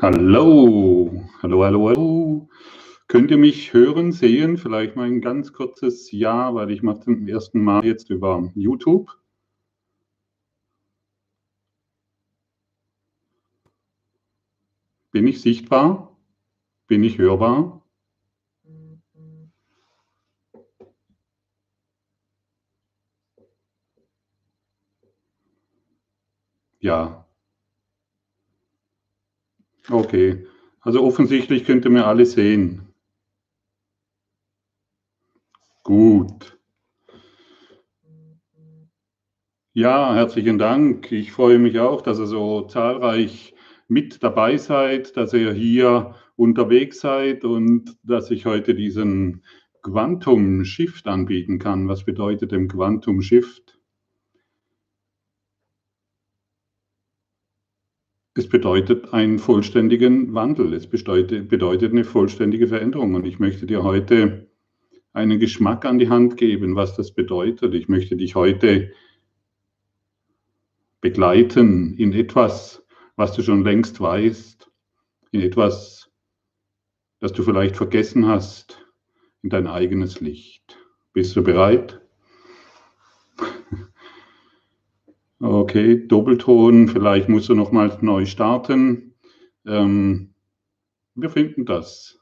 Hallo, hallo, hallo, hallo. Könnt ihr mich hören, sehen? Vielleicht mal ein ganz kurzes Ja, weil ich mache zum ersten Mal jetzt über YouTube. Bin ich sichtbar? Bin ich hörbar? Ja. Okay. Also offensichtlich könnt ihr mir alle sehen. Gut. Ja, herzlichen Dank. Ich freue mich auch, dass ihr so zahlreich mit dabei seid, dass ihr hier unterwegs seid und dass ich heute diesen Quantum Shift anbieten kann. Was bedeutet denn Quantum Shift? Es bedeutet einen vollständigen Wandel. Es bedeutet, eine vollständige Veränderung. Und ich möchte dir heute einen Geschmack an die Hand geben, was das bedeutet. Ich möchte dich heute begleiten in etwas, was du schon längst weißt, in etwas, das du vielleicht vergessen hast, in dein eigenes Licht. Bist du bereit? Okay, Doppelton, vielleicht musst du nochmal neu starten. Ähm, wir finden das.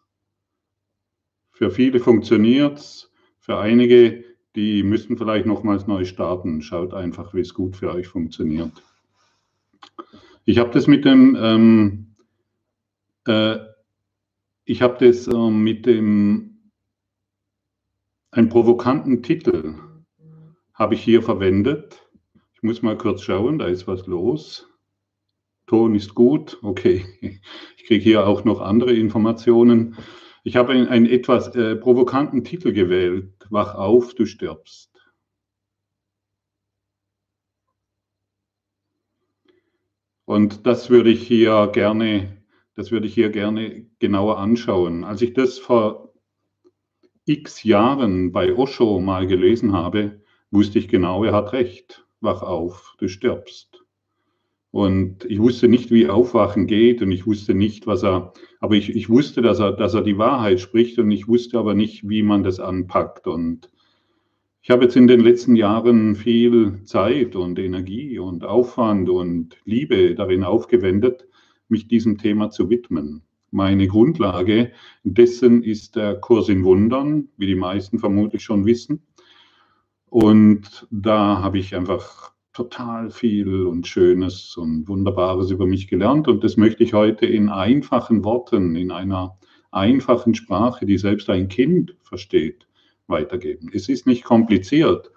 Für viele funktioniert es, für einige, die müssen vielleicht nochmals neu starten. Schaut einfach, wie es gut für euch funktioniert. Ich habe das mit dem, ähm, äh, ich habe das äh, mit dem, einen provokanten Titel habe ich hier verwendet ich muss mal kurz schauen, da ist was los. Ton ist gut, okay. Ich kriege hier auch noch andere Informationen. Ich habe einen, einen etwas äh, provokanten Titel gewählt. Wach auf, du stirbst. Und das würde ich hier gerne, das würde ich hier gerne genauer anschauen. Als ich das vor x Jahren bei Osho mal gelesen habe, wusste ich genau, er hat recht wach auf, du stirbst. Und ich wusste nicht, wie Aufwachen geht und ich wusste nicht, was er, aber ich, ich wusste, dass er, dass er die Wahrheit spricht und ich wusste aber nicht, wie man das anpackt. Und ich habe jetzt in den letzten Jahren viel Zeit und Energie und Aufwand und Liebe darin aufgewendet, mich diesem Thema zu widmen. Meine Grundlage dessen ist der Kurs in Wundern, wie die meisten vermutlich schon wissen. Und da habe ich einfach total viel und Schönes und Wunderbares über mich gelernt. Und das möchte ich heute in einfachen Worten, in einer einfachen Sprache, die selbst ein Kind versteht, weitergeben. Es ist nicht kompliziert.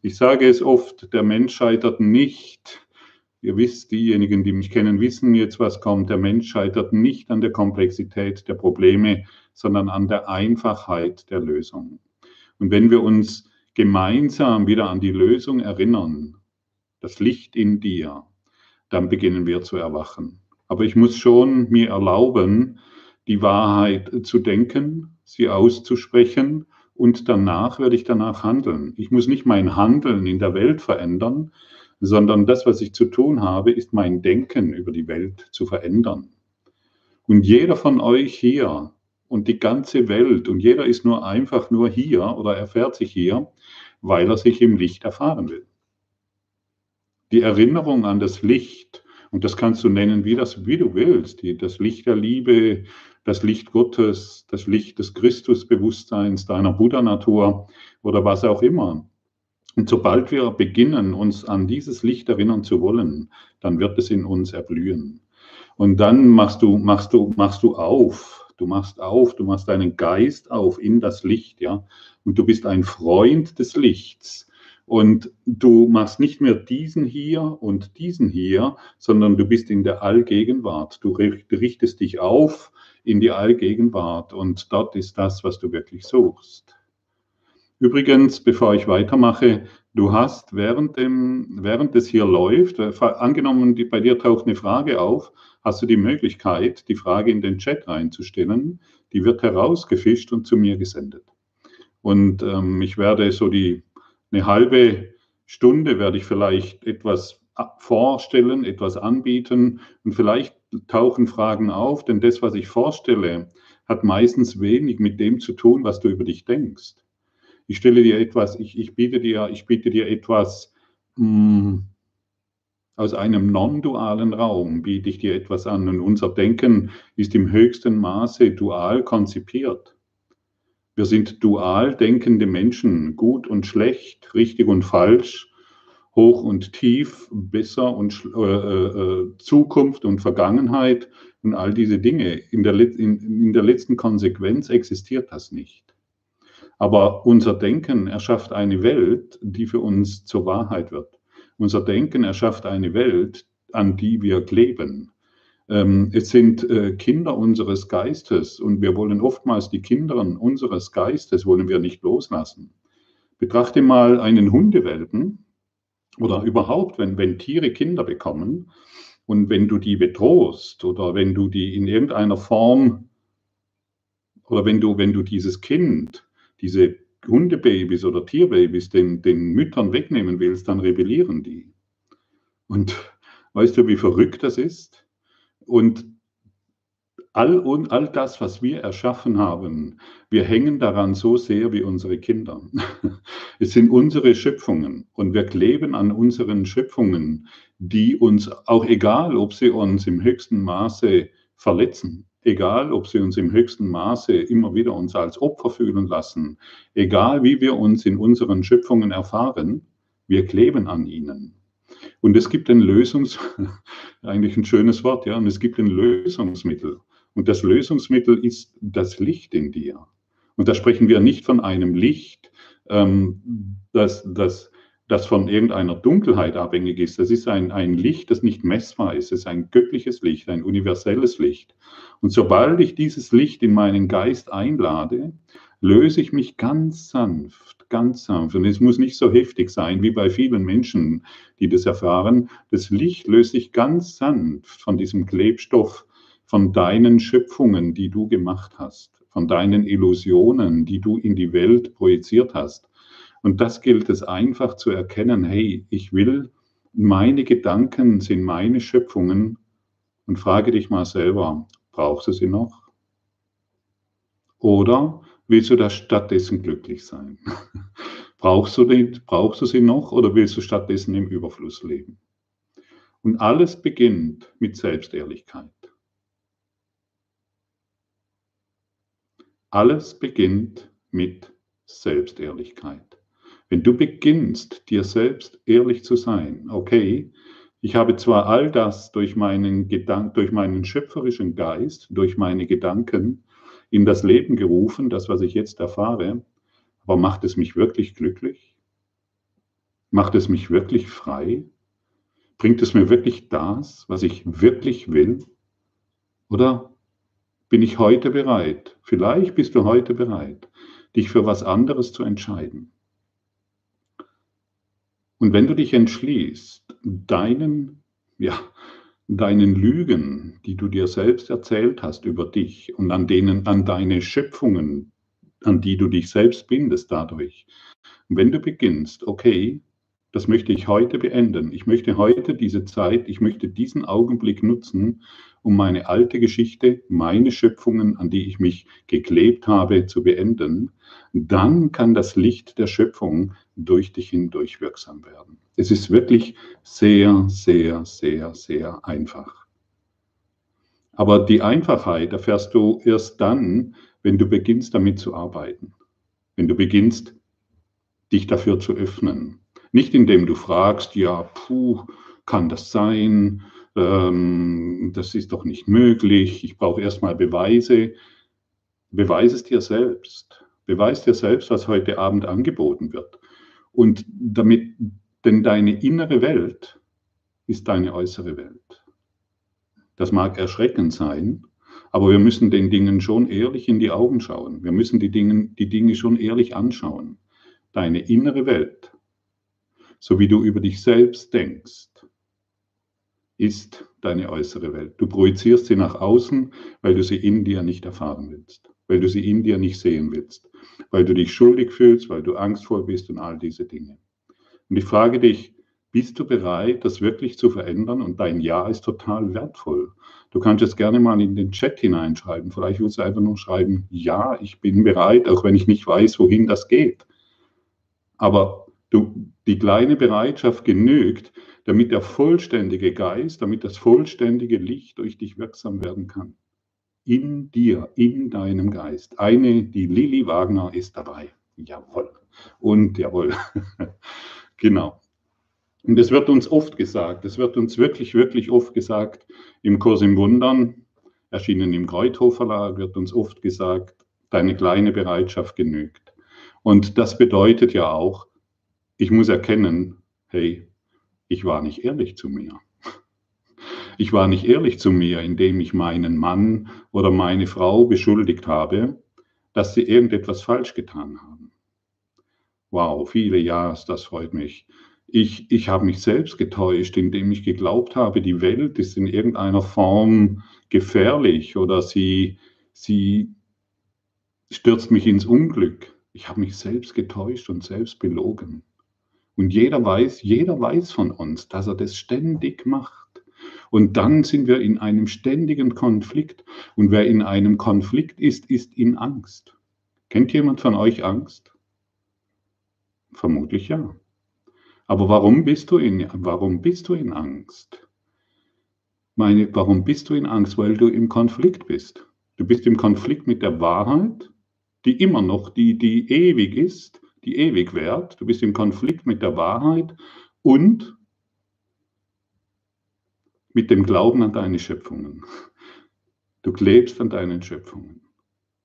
Ich sage es oft, der Mensch scheitert nicht. Ihr wisst, diejenigen, die mich kennen, wissen jetzt, was kommt. Der Mensch scheitert nicht an der Komplexität der Probleme, sondern an der Einfachheit der Lösung. Und wenn wir uns gemeinsam wieder an die Lösung erinnern, das Licht in dir, dann beginnen wir zu erwachen. Aber ich muss schon mir erlauben, die Wahrheit zu denken, sie auszusprechen und danach werde ich danach handeln. Ich muss nicht mein Handeln in der Welt verändern, sondern das, was ich zu tun habe, ist mein Denken über die Welt zu verändern. Und jeder von euch hier und die ganze Welt und jeder ist nur einfach nur hier oder erfährt sich hier, weil er sich im Licht erfahren will. Die Erinnerung an das Licht, und das kannst du nennen, wie, das, wie du willst, die, das Licht der Liebe, das Licht Gottes, das Licht des Christusbewusstseins, deiner Buddha-Natur oder was auch immer. Und sobald wir beginnen, uns an dieses Licht erinnern zu wollen, dann wird es in uns erblühen. Und dann machst du, machst du, machst du auf, Du machst auf, du machst deinen Geist auf in das Licht, ja. Und du bist ein Freund des Lichts. Und du machst nicht mehr diesen hier und diesen hier, sondern du bist in der Allgegenwart. Du richtest dich auf in die Allgegenwart und dort ist das, was du wirklich suchst. Übrigens, bevor ich weitermache, du hast während, dem, während es hier läuft, äh, angenommen, bei dir taucht eine Frage auf, hast du die Möglichkeit, die Frage in den Chat reinzustellen. Die wird herausgefischt und zu mir gesendet. Und ähm, ich werde so die eine halbe Stunde werde ich vielleicht etwas vorstellen, etwas anbieten und vielleicht tauchen Fragen auf, denn das, was ich vorstelle, hat meistens wenig mit dem zu tun, was du über dich denkst. Ich stelle dir etwas, ich, ich biete dir, ich biete dir etwas mh, hm, aus einem non-dualen Raum, biete ich dir etwas an. Und unser Denken ist im höchsten Maße dual konzipiert. Wir sind dual denkende Menschen, gut und schlecht, richtig und falsch, hoch und tief, besser und äh, äh, Zukunft und Vergangenheit und all diese Dinge. In der, in, in der letzten Konsequenz existiert das nicht. Aber unser Denken erschafft eine Welt, die für uns zur Wahrheit wird. Unser Denken erschafft eine Welt, an die wir kleben. Ähm, es sind äh, Kinder unseres Geistes und wir wollen oftmals die Kinder unseres Geistes wollen wir nicht loslassen. Betrachte mal einen Hundewelpen oder überhaupt, wenn, wenn Tiere Kinder bekommen und wenn du die bedrohst oder wenn du die in irgendeiner Form oder wenn du, wenn du dieses Kind, diese Hundebabys oder Tierbabys den, den Müttern wegnehmen willst, dann rebellieren die. Und weißt du, wie verrückt das ist? Und all, und all das, was wir erschaffen haben, wir hängen daran so sehr wie unsere Kinder. Es sind unsere Schöpfungen und wir kleben an unseren Schöpfungen, die uns, auch egal, ob sie uns im höchsten Maße verletzen, egal, ob sie uns im höchsten Maße immer wieder uns als Opfer fühlen lassen, egal, wie wir uns in unseren Schöpfungen erfahren, wir kleben an ihnen. Und es gibt ein Lösungs, eigentlich ein schönes Wort, ja, und es gibt ein Lösungsmittel. Und das Lösungsmittel ist das Licht in dir. Und da sprechen wir nicht von einem Licht, ähm, das, das, das von irgendeiner Dunkelheit abhängig ist. Das ist ein, ein Licht, das nicht messbar ist. Es ist ein göttliches Licht, ein universelles Licht. Und sobald ich dieses Licht in meinen Geist einlade, löse ich mich ganz sanft, ganz sanft. Und es muss nicht so heftig sein wie bei vielen Menschen, die das erfahren. Das Licht löst sich ganz sanft von diesem Klebstoff, von deinen Schöpfungen, die du gemacht hast, von deinen Illusionen, die du in die Welt projiziert hast. Und das gilt es einfach zu erkennen, hey, ich will, meine Gedanken sind meine Schöpfungen und frage dich mal selber, brauchst du sie noch? Oder willst du da stattdessen glücklich sein? brauchst, du den, brauchst du sie noch oder willst du stattdessen im Überfluss leben? Und alles beginnt mit Selbstehrlichkeit. Alles beginnt mit Selbstehrlichkeit. Wenn du beginnst, dir selbst ehrlich zu sein, okay, ich habe zwar all das durch meinen, Gedank durch meinen schöpferischen Geist, durch meine Gedanken in das Leben gerufen, das, was ich jetzt erfahre, aber macht es mich wirklich glücklich? Macht es mich wirklich frei? Bringt es mir wirklich das, was ich wirklich will? Oder bin ich heute bereit, vielleicht bist du heute bereit, dich für was anderes zu entscheiden? Und wenn du dich entschließt, deinen, ja, deinen Lügen, die du dir selbst erzählt hast über dich und an denen, an deine Schöpfungen, an die du dich selbst bindest dadurch. Wenn du beginnst, okay, das möchte ich heute beenden. Ich möchte heute diese Zeit, ich möchte diesen Augenblick nutzen, um meine alte Geschichte, meine Schöpfungen, an die ich mich geklebt habe, zu beenden. Dann kann das Licht der Schöpfung durch dich hindurch wirksam werden. Es ist wirklich sehr, sehr, sehr, sehr einfach. Aber die Einfachheit erfährst du erst dann, wenn du beginnst damit zu arbeiten. Wenn du beginnst, dich dafür zu öffnen. Nicht indem du fragst, ja, puh, kann das sein? Ähm, das ist doch nicht möglich. Ich brauche erstmal Beweise. Beweise es dir selbst. Beweis dir selbst, was heute Abend angeboten wird. Und damit, denn deine innere Welt ist deine äußere Welt. Das mag erschreckend sein, aber wir müssen den Dingen schon ehrlich in die Augen schauen. Wir müssen die Dinge, die Dinge schon ehrlich anschauen. Deine innere Welt, so wie du über dich selbst denkst, ist deine äußere Welt. Du projizierst sie nach außen, weil du sie in dir nicht erfahren willst, weil du sie in dir nicht sehen willst weil du dich schuldig fühlst, weil du angstvoll bist und all diese Dinge. Und ich frage dich, bist du bereit, das wirklich zu verändern? Und dein Ja ist total wertvoll. Du kannst es gerne mal in den Chat hineinschreiben. Vielleicht willst du einfach nur schreiben, ja, ich bin bereit, auch wenn ich nicht weiß, wohin das geht. Aber du, die kleine Bereitschaft genügt, damit der vollständige Geist, damit das vollständige Licht durch dich wirksam werden kann. In dir, in deinem Geist. Eine, die Lilly Wagner ist dabei. Jawohl. Und jawohl. genau. Und es wird uns oft gesagt, es wird uns wirklich, wirklich oft gesagt, im Kurs im Wundern, erschienen im Kreuthof Verlag, wird uns oft gesagt, deine kleine Bereitschaft genügt. Und das bedeutet ja auch, ich muss erkennen, hey, ich war nicht ehrlich zu mir. Ich war nicht ehrlich zu mir, indem ich meinen Mann oder meine Frau beschuldigt habe, dass sie irgendetwas falsch getan haben. Wow, viele Jahre, das freut mich. Ich, ich habe mich selbst getäuscht, indem ich geglaubt habe, die Welt ist in irgendeiner Form gefährlich oder sie, sie stürzt mich ins Unglück. Ich habe mich selbst getäuscht und selbst belogen. Und jeder weiß, jeder weiß von uns, dass er das ständig macht. Und dann sind wir in einem ständigen Konflikt. Und wer in einem Konflikt ist, ist in Angst. Kennt jemand von euch Angst? Vermutlich ja. Aber warum bist du in, warum bist du in Angst? Meine, warum bist du in Angst? Weil du im Konflikt bist. Du bist im Konflikt mit der Wahrheit, die immer noch, die, die ewig ist, die ewig währt. Du bist im Konflikt mit der Wahrheit und mit dem Glauben an deine Schöpfungen. Du klebst an deinen Schöpfungen.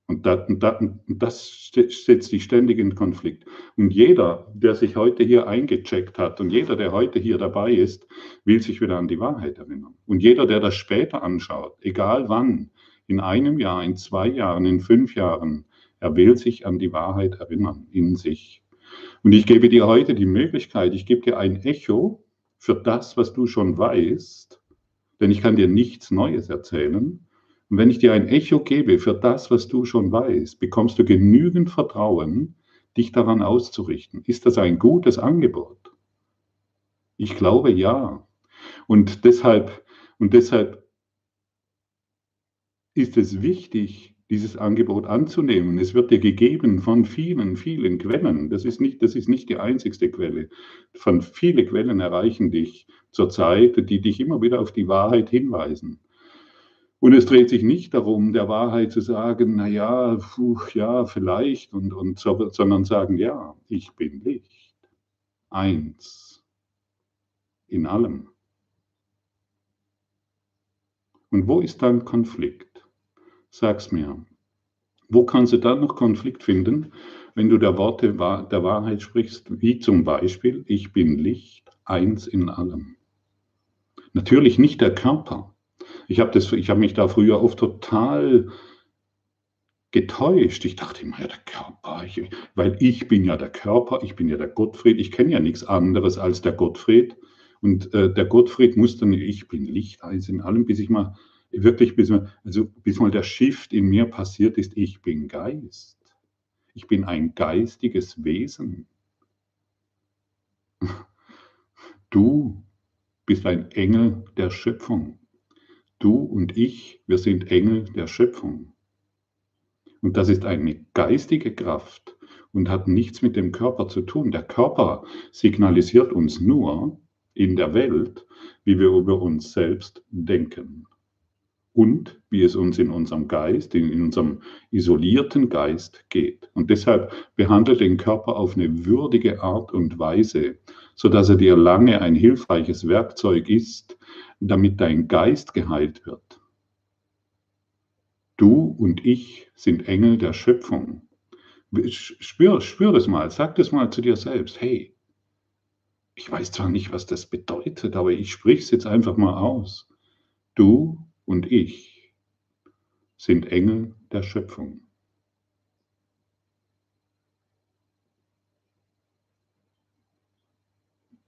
Und das, und, das, und das, setzt dich ständig in Konflikt. Und jeder, der sich heute hier eingecheckt hat und jeder, der heute hier dabei ist, will sich wieder an die Wahrheit erinnern. Und jeder, der das später anschaut, egal wann, in einem Jahr, in zwei Jahren, in fünf Jahren, er will sich an die Wahrheit erinnern in sich. Und ich gebe dir heute die Möglichkeit, ich gebe dir ein Echo für das, was du schon weißt, denn ich kann dir nichts Neues erzählen. Und wenn ich dir ein Echo gebe für das, was du schon weißt, bekommst du genügend Vertrauen, dich daran auszurichten. Ist das ein gutes Angebot? Ich glaube ja. Und deshalb, und deshalb ist es wichtig, dieses Angebot anzunehmen. Es wird dir gegeben von vielen, vielen Quellen. Das ist nicht, das ist nicht die einzigste Quelle. Von viele Quellen erreichen dich zurzeit, die dich immer wieder auf die Wahrheit hinweisen. Und es dreht sich nicht darum, der Wahrheit zu sagen, na ja, ja, vielleicht, und, und, sondern sagen, ja, ich bin Licht. Eins. In allem. Und wo ist dann Konflikt? Sag's mir. Wo kannst du dann noch Konflikt finden, wenn du der Worte der Wahrheit sprichst, wie zum Beispiel, ich bin Licht, eins in allem? Natürlich nicht der Körper. Ich habe hab mich da früher oft total getäuscht. Ich dachte immer, ja, der Körper, ich, weil ich bin ja der Körper, ich bin ja der Gottfried, ich kenne ja nichts anderes als der Gottfried. Und äh, der Gottfried muss dann, ich bin Licht, eins in allem, bis ich mal, wirklich, bis mal, also bis mal der Shift in mir passiert ist, ich bin Geist. Ich bin ein geistiges Wesen. Du bist ein Engel der Schöpfung. Du und ich, wir sind Engel der Schöpfung. Und das ist eine geistige Kraft und hat nichts mit dem Körper zu tun. Der Körper signalisiert uns nur in der Welt, wie wir über uns selbst denken und wie es uns in unserem Geist, in, unserem isolierten Geist geht. Und deshalb behandelt den Körper auf eine würdige Art und Weise, sodass er dir lange ein hilfreiches Werkzeug ist, damit dein Geist geheilt wird. Du und ich sind Engel der Schöpfung. Spür, spür das mal, sag das mal zu dir selbst. Hey, ich weiß zwar nicht, was das bedeutet, aber ich sprich es jetzt einfach mal aus. Du und ich sind Engel der Schöpfung.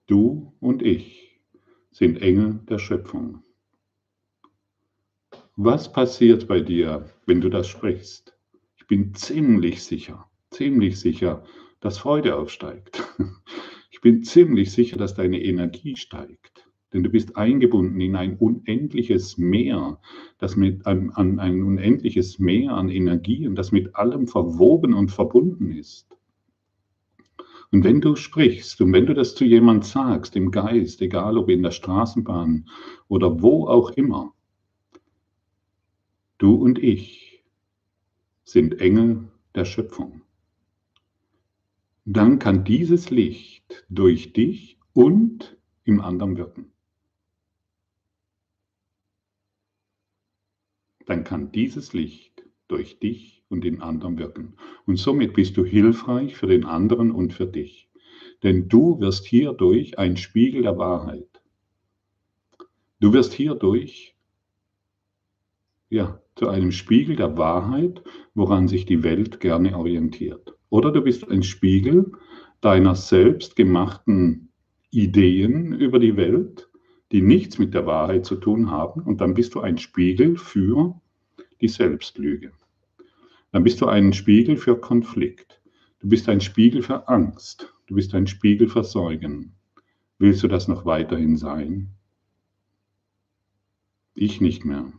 Du und ich sind Engel der Schöpfung. Was passiert bei dir, wenn du das sprichst? Ich bin ziemlich sicher, ziemlich sicher, dass Freude aufsteigt. Ich bin ziemlich sicher, dass deine Energie steigt. Denn du bist eingebunden in ein unendliches Meer, das mit an, an ein unendliches Meer an Energien, das mit allem verwoben und verbunden ist. Und wenn du sprichst und wenn du das zu jemand sagst, im Geist, egal ob in der Straßenbahn oder wo auch immer, du und ich sind Engel der Schöpfung. Dann kann dieses Licht durch dich und im anderen wirken. Dann kann dieses Licht durch dich und den anderen wirken. Und somit bist du hilfreich für den anderen und für dich. Denn du wirst hierdurch ein Spiegel der Wahrheit. Du wirst hierdurch ja, zu einem Spiegel der Wahrheit, woran sich die Welt gerne orientiert. Oder du bist ein Spiegel deiner selbstgemachten Ideen über die Welt, die nichts mit der Wahrheit zu tun haben. Und dann bist du ein Spiegel für die Selbstlüge. Dann bist du ein Spiegel für Konflikt. Du bist ein Spiegel für Angst. Du bist ein Spiegel für Sorgen. Willst du das noch weiterhin sein? Ich nicht mehr.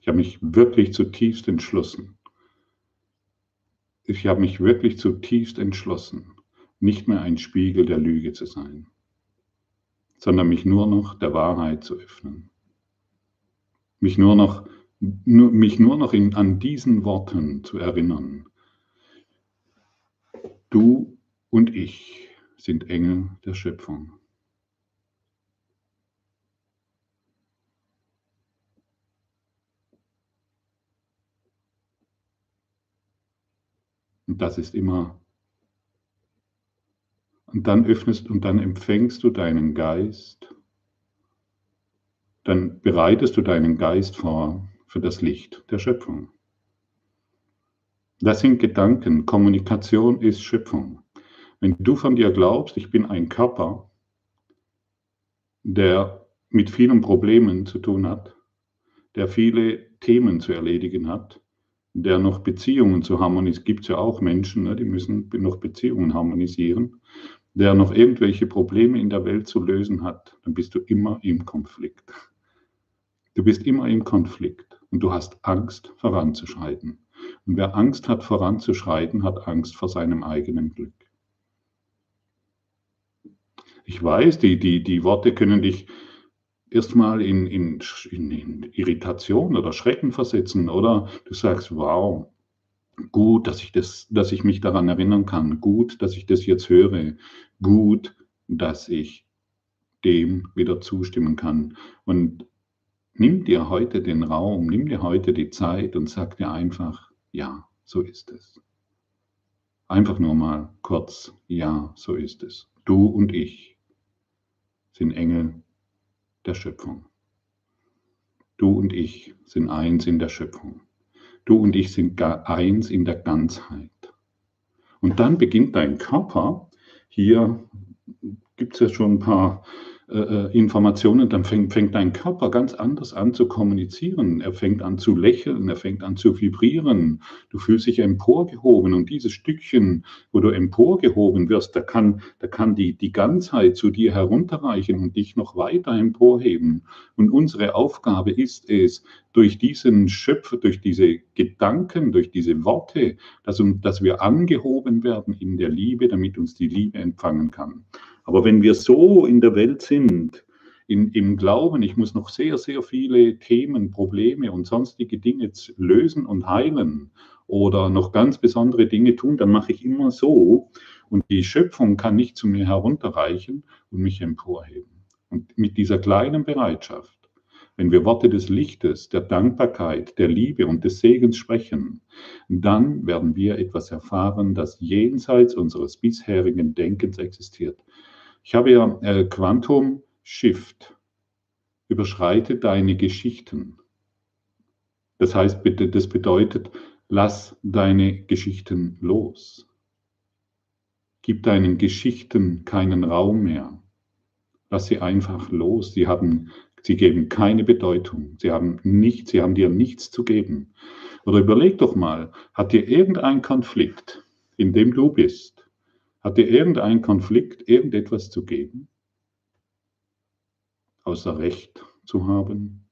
Ich habe mich wirklich zutiefst entschlossen. Ich habe mich wirklich zutiefst entschlossen, nicht mehr ein Spiegel der Lüge zu sein, sondern mich nur noch der Wahrheit zu öffnen. Mich nur noch nur, mich nur noch in, an diesen Worten zu erinnern. Du und ich sind Engel der Schöpfung. Und das ist immer. Und dann öffnest und dann empfängst du deinen Geist. Dann bereitest du deinen Geist vor für das Licht der Schöpfung. Das sind Gedanken. Kommunikation ist Schöpfung. Wenn du von dir glaubst, ich bin ein Körper, der mit vielen Problemen zu tun hat, der viele Themen zu erledigen hat, der noch Beziehungen zu harmonisieren, gibt es ja auch Menschen, ne, die müssen noch Beziehungen harmonisieren, der noch irgendwelche Probleme in der Welt zu lösen hat, dann bist du immer im Konflikt. Du bist immer im Konflikt und du hast Angst voranzuschreiten. Und wer Angst hat voranzuschreiten, hat Angst vor seinem eigenen Glück. Ich weiß, die, die, die Worte können dich erstmal in, in, in, in Irritation oder Schrecken versetzen oder du sagst, wow, gut, dass ich, das, dass ich mich daran erinnern kann, gut, dass ich das jetzt höre, gut, dass ich dem wieder zustimmen kann. Und Nimm dir heute den Raum, nimm dir heute die Zeit und sag dir einfach, ja, so ist es. Einfach nur mal kurz, ja, so ist es. Du und ich sind Engel der Schöpfung. Du und ich sind eins in der Schöpfung. Du und ich sind eins in der Ganzheit. Und dann beginnt dein Körper, hier gibt es ja schon ein paar äh, äh, Informationen, dann fängt, fängt dein Körper ganz anders an zu kommunizieren. Er fängt an zu lächeln, er fängt an zu vibrieren. Du fühlst dich emporgehoben und dieses Stückchen, wo du emporgehoben wirst, da kann, da kann die, die Ganzheit zu dir herunterreichen und dich noch weiter emporheben. Und unsere Aufgabe ist es, durch diesen Schöpfer, durch diese Gedanken, durch diese Worte, dass, dass wir angehoben werden in der Liebe, damit uns die Liebe empfangen kann. Aber wenn wir so in der Welt sind, in, im Glauben, ich muss noch sehr, sehr viele Themen, Probleme und sonstige Dinge lösen und heilen oder noch ganz besondere Dinge tun, dann mache ich immer so und die Schöpfung kann nicht zu mir herunterreichen und mich emporheben. Und mit dieser kleinen Bereitschaft, wenn wir Worte des Lichtes, der Dankbarkeit, der Liebe und des Segens sprechen, dann werden wir etwas erfahren, das jenseits unseres bisherigen Denkens existiert. Ich habe ja äh, Quantum Shift. Überschreite deine Geschichten. Das heißt, das bedeutet, lass deine Geschichten los. Gib deinen Geschichten keinen Raum mehr. Lass sie einfach los. Sie haben, sie geben keine Bedeutung. Sie haben nichts, sie haben dir nichts zu geben. Oder überleg doch mal, hat dir irgendein Konflikt, in dem du bist, hat dir irgendein Konflikt irgendetwas zu geben? außer Recht zu haben.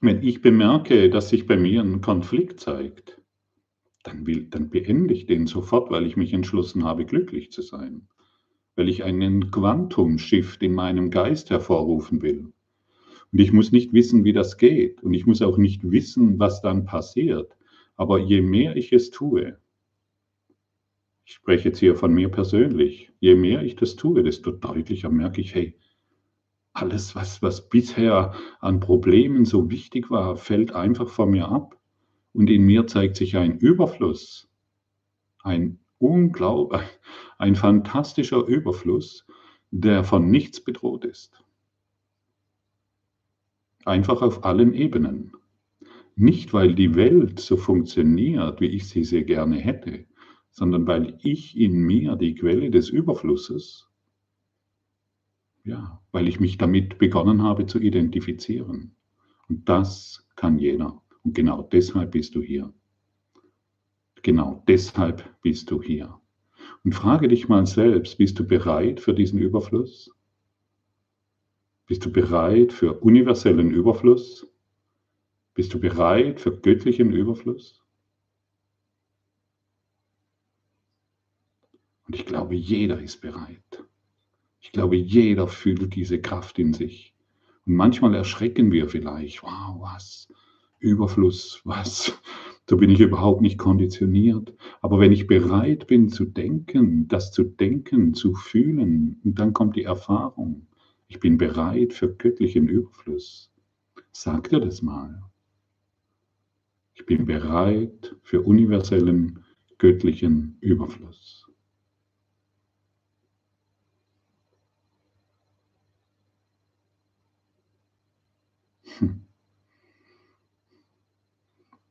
Wenn ich bemerke, dass sich bei mir ein Konflikt zeigt, dann, will, dann beende ich den sofort, weil ich mich entschlossen habe, glücklich zu sein, weil ich einen Quantum-Shift in meinem Geist hervorrufen will. Und ich muss nicht wissen, wie das geht und ich muss auch nicht wissen, was dann passiert. Aber je mehr ich es tue, ich spreche jetzt hier von mir persönlich, je mehr ich das tue, desto deutlicher merke ich, hey, alles, was, was bisher an Problemen so wichtig war, fällt einfach von mir ab. Und in mir zeigt sich ein Überfluss, ein unglaublich, ein fantastischer Überfluss, der von nichts bedroht ist. Einfach auf allen Ebenen. Nicht, weil die Welt so funktioniert, wie ich sie sehr gerne hätte, sondern weil ich in mir die Quelle des Überflusses ja, weil ich mich damit begonnen habe zu identifizieren. Und das kann jeder. Und genau deshalb bist du hier. Genau deshalb bist du hier. Und frage dich mal selbst, bist du bereit für diesen Überfluss? Bist du bereit für universellen Überfluss? Bist du bereit für göttlichen Überfluss? Und ich glaube, jeder ist bereit. Ich glaube, jeder fühlt diese Kraft in sich. Und manchmal erschrecken wir vielleicht, wow, was, Überfluss, was, so bin ich überhaupt nicht konditioniert. Aber wenn ich bereit bin zu denken, das zu denken, zu fühlen, und dann kommt die Erfahrung, ich bin bereit für göttlichen Überfluss. Sag dir das mal. Ich bin bereit für universellen göttlichen Überfluss.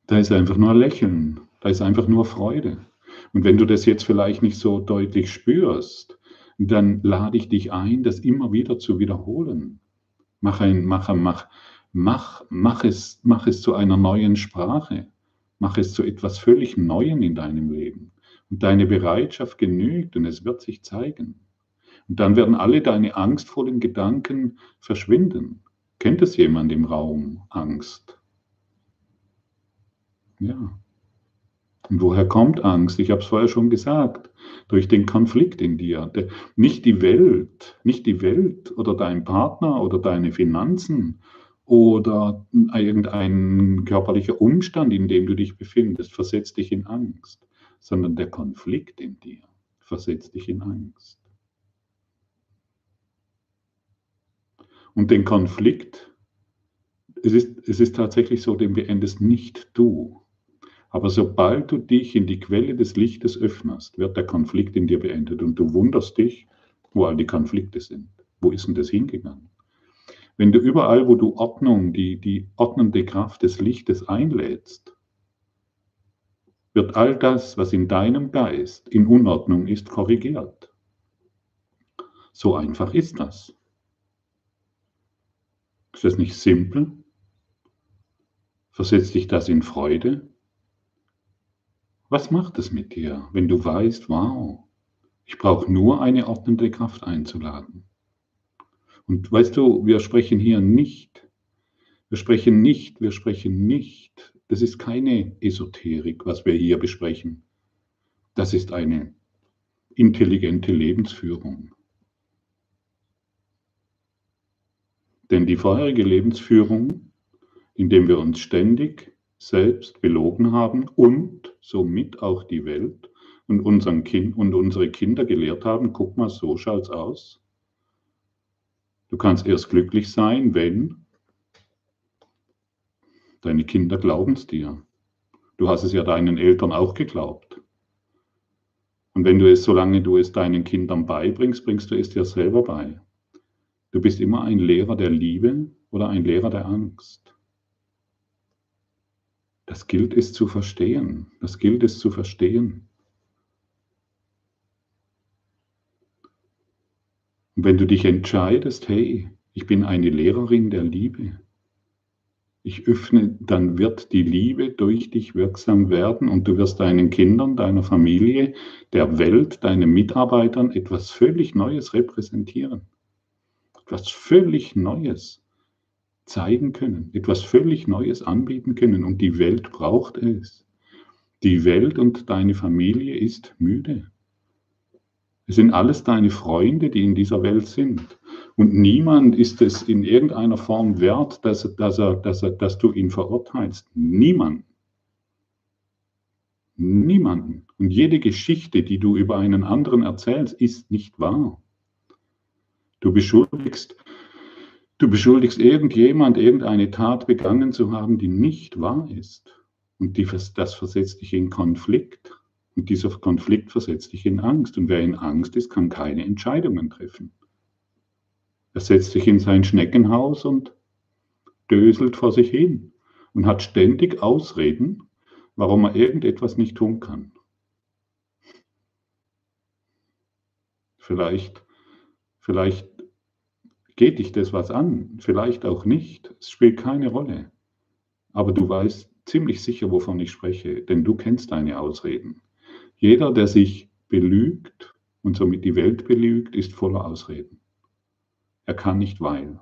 Da ist einfach nur Lächeln, da ist einfach nur Freude. Und wenn du das jetzt vielleicht nicht so deutlich spürst, dann lade ich dich ein, das immer wieder zu wiederholen. Mach, ein, mach, mach, mach, mach, es, mach es zu einer neuen Sprache. Mach es zu etwas völlig Neuem in deinem Leben. Und deine Bereitschaft genügt und es wird sich zeigen. Und dann werden alle deine angstvollen Gedanken verschwinden. Kennt es jemand im Raum Angst? Ja. Und woher kommt Angst? Ich habe es vorher schon gesagt, durch den Konflikt in dir. Nicht die Welt, nicht die Welt oder dein Partner oder deine Finanzen oder irgendein körperlicher Umstand, in dem du dich befindest, versetzt dich in Angst, sondern der Konflikt in dir versetzt dich in Angst. Und den Konflikt, es ist, es ist tatsächlich so, den beendest nicht du. Aber sobald du dich in die Quelle des Lichtes öffnest, wird der Konflikt in dir beendet und du wunderst dich, wo all die Konflikte sind. Wo ist denn das hingegangen? Wenn du überall, wo du Ordnung, die, die ordnende Kraft des Lichtes einlädst, wird all das, was in deinem Geist in Unordnung ist, korrigiert. So einfach ist das. Ist das nicht simpel? Versetzt dich das in Freude? Was macht es mit dir, wenn du weißt, wow, ich brauche nur eine ordnende Kraft einzuladen? Und weißt du, wir sprechen hier nicht, wir sprechen nicht, wir sprechen nicht, das ist keine Esoterik, was wir hier besprechen. Das ist eine intelligente Lebensführung. Denn die vorherige Lebensführung, indem wir uns ständig selbst belogen haben und somit auch die Welt und, unseren kind, und unsere Kinder gelehrt haben, guck mal, so schaut's aus. Du kannst erst glücklich sein, wenn deine Kinder glauben es dir. Du hast es ja deinen Eltern auch geglaubt. Und wenn du es, solange du es deinen Kindern beibringst, bringst du es dir selber bei. Du bist immer ein Lehrer der Liebe oder ein Lehrer der Angst. Das gilt es zu verstehen. Das gilt es zu verstehen. Und wenn du dich entscheidest, hey, ich bin eine Lehrerin der Liebe, ich öffne, dann wird die Liebe durch dich wirksam werden und du wirst deinen Kindern, deiner Familie, der Welt, deinen Mitarbeitern etwas völlig Neues repräsentieren. Etwas völlig Neues zeigen können, etwas völlig Neues anbieten können und die Welt braucht es. Die Welt und deine Familie ist müde. Es sind alles deine Freunde, die in dieser Welt sind. Und niemand ist es in irgendeiner Form wert, dass, dass, er, dass, er, dass du ihn verurteilst. Niemand. Niemanden. Und jede Geschichte, die du über einen anderen erzählst, ist nicht wahr. Du beschuldigst, du beschuldigst irgendjemand, irgendeine Tat begangen zu haben, die nicht wahr ist. Und die, das versetzt dich in Konflikt. Und dieser Konflikt versetzt dich in Angst. Und wer in Angst ist, kann keine Entscheidungen treffen. Er setzt sich in sein Schneckenhaus und döselt vor sich hin und hat ständig Ausreden, warum er irgendetwas nicht tun kann. Vielleicht, vielleicht geht dich das was an, vielleicht auch nicht. Es spielt keine Rolle. Aber du weißt ziemlich sicher, wovon ich spreche, denn du kennst deine Ausreden. Jeder, der sich belügt und somit die Welt belügt, ist voller Ausreden. Er kann nicht, weil.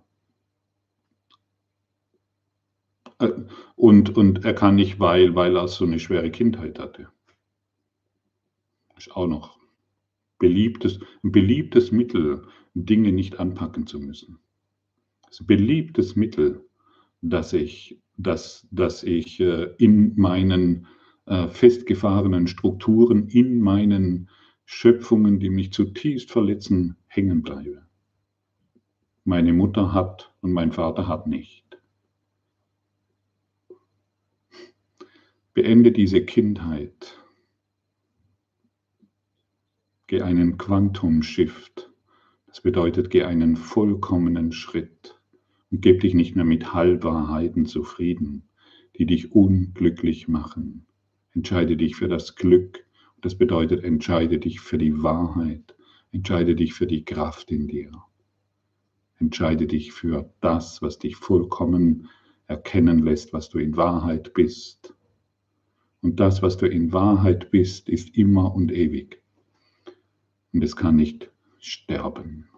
Äh, und, und er kann nicht, weil, weil er so eine schwere Kindheit hatte. Ist auch noch beliebtes, ein beliebtes Mittel, Dinge nicht anpacken zu müssen. Das ist ein beliebtes Mittel, dass ich, dass, dass ich äh, in meinen äh, festgefahrenen Strukturen, in meinen Schöpfungen, die mich zutiefst verletzen, hängen bleibe. Meine Mutter hat und mein Vater hat nicht. Beende diese Kindheit. Geh einen Quantum-Shift. Das bedeutet, geh einen vollkommenen Schritt und gib dich nicht mehr mit Halbwahrheiten zufrieden, die dich unglücklich machen. Entscheide dich für das Glück. Das bedeutet, entscheide dich für die Wahrheit. Entscheide dich für die Kraft in dir. Entscheide dich für das, was dich vollkommen erkennen lässt, was du in Wahrheit bist. Und das, was du in Wahrheit bist, ist immer und ewig. Und es kann nicht sterben.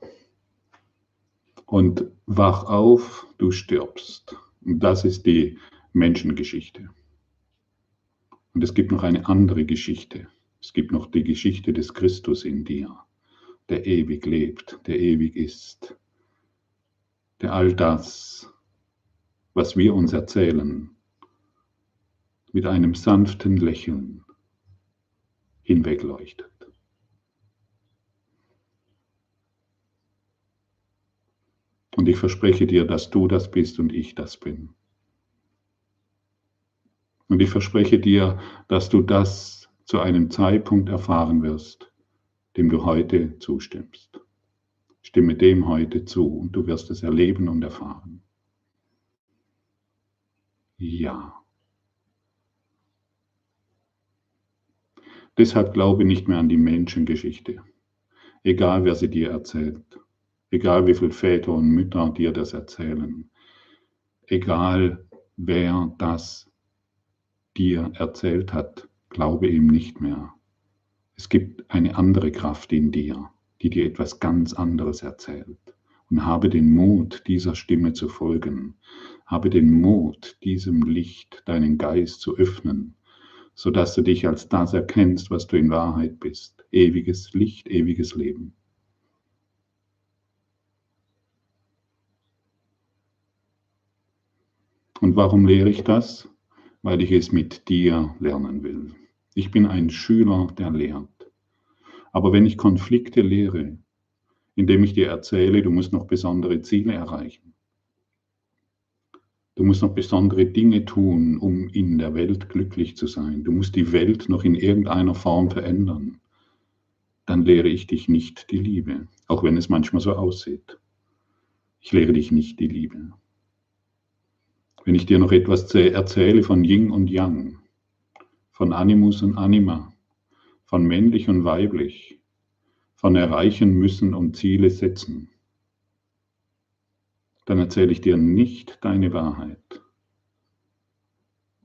Und wach auf, du stirbst. Und das ist die Menschengeschichte. Und es gibt noch eine andere Geschichte. Es gibt noch die Geschichte des Christus in dir, der ewig lebt, der ewig ist der all das, was wir uns erzählen, mit einem sanften Lächeln hinwegleuchtet. Und ich verspreche dir, dass du das bist und ich das bin. Und ich verspreche dir, dass du das zu einem Zeitpunkt erfahren wirst, dem du heute zustimmst. Stimme dem heute zu und du wirst es erleben und erfahren. Ja. Deshalb glaube nicht mehr an die Menschengeschichte, egal wer sie dir erzählt, egal wie viele Väter und Mütter dir das erzählen, egal wer das dir erzählt hat, glaube ihm nicht mehr. Es gibt eine andere Kraft in dir die dir etwas ganz anderes erzählt. Und habe den Mut, dieser Stimme zu folgen. Habe den Mut, diesem Licht deinen Geist zu öffnen, sodass du dich als das erkennst, was du in Wahrheit bist. Ewiges Licht, ewiges Leben. Und warum lehre ich das? Weil ich es mit dir lernen will. Ich bin ein Schüler, der lehrt. Aber wenn ich Konflikte lehre, indem ich dir erzähle, du musst noch besondere Ziele erreichen, du musst noch besondere Dinge tun, um in der Welt glücklich zu sein, du musst die Welt noch in irgendeiner Form verändern, dann lehre ich dich nicht die Liebe, auch wenn es manchmal so aussieht. Ich lehre dich nicht die Liebe. Wenn ich dir noch etwas erzähle von Yin und Yang, von Animus und Anima, von männlich und weiblich, von erreichen müssen und Ziele setzen, dann erzähle ich dir nicht deine Wahrheit.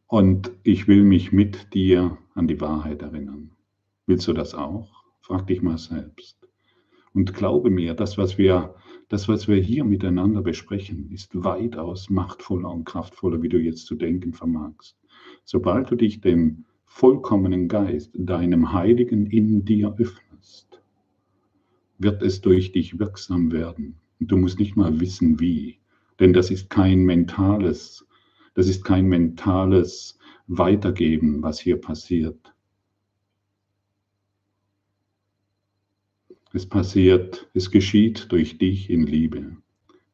Und ich will mich mit dir an die Wahrheit erinnern. Willst du das auch? Frag dich mal selbst. Und glaube mir, das, was wir, das, was wir hier miteinander besprechen, ist weitaus machtvoller und kraftvoller, wie du jetzt zu denken vermagst. Sobald du dich dem vollkommenen Geist, deinem Heiligen in dir öffnest, wird es durch dich wirksam werden. Und du musst nicht mal wissen, wie. Denn das ist kein mentales, das ist kein mentales Weitergeben, was hier passiert. Es passiert, es geschieht durch dich in Liebe,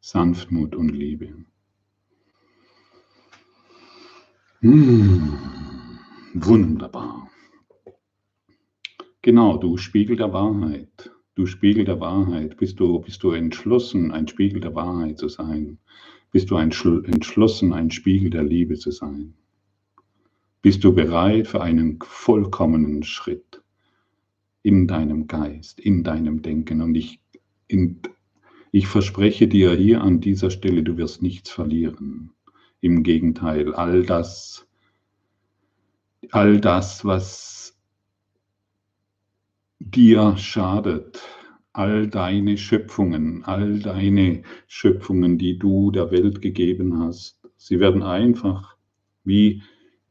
Sanftmut und Liebe. Mmh, wunderbar. Genau, du Spiegel der Wahrheit. Du Spiegel der Wahrheit. Bist du, bist du entschlossen, ein Spiegel der Wahrheit zu sein? Bist du ein, entschlossen, ein Spiegel der Liebe zu sein? Bist du bereit für einen vollkommenen Schritt? In deinem Geist, in deinem Denken. Und ich, in, ich verspreche dir hier an dieser Stelle, du wirst nichts verlieren. Im Gegenteil, all das, all das, was dir schadet, all deine Schöpfungen, all deine Schöpfungen, die du der Welt gegeben hast, sie werden einfach wie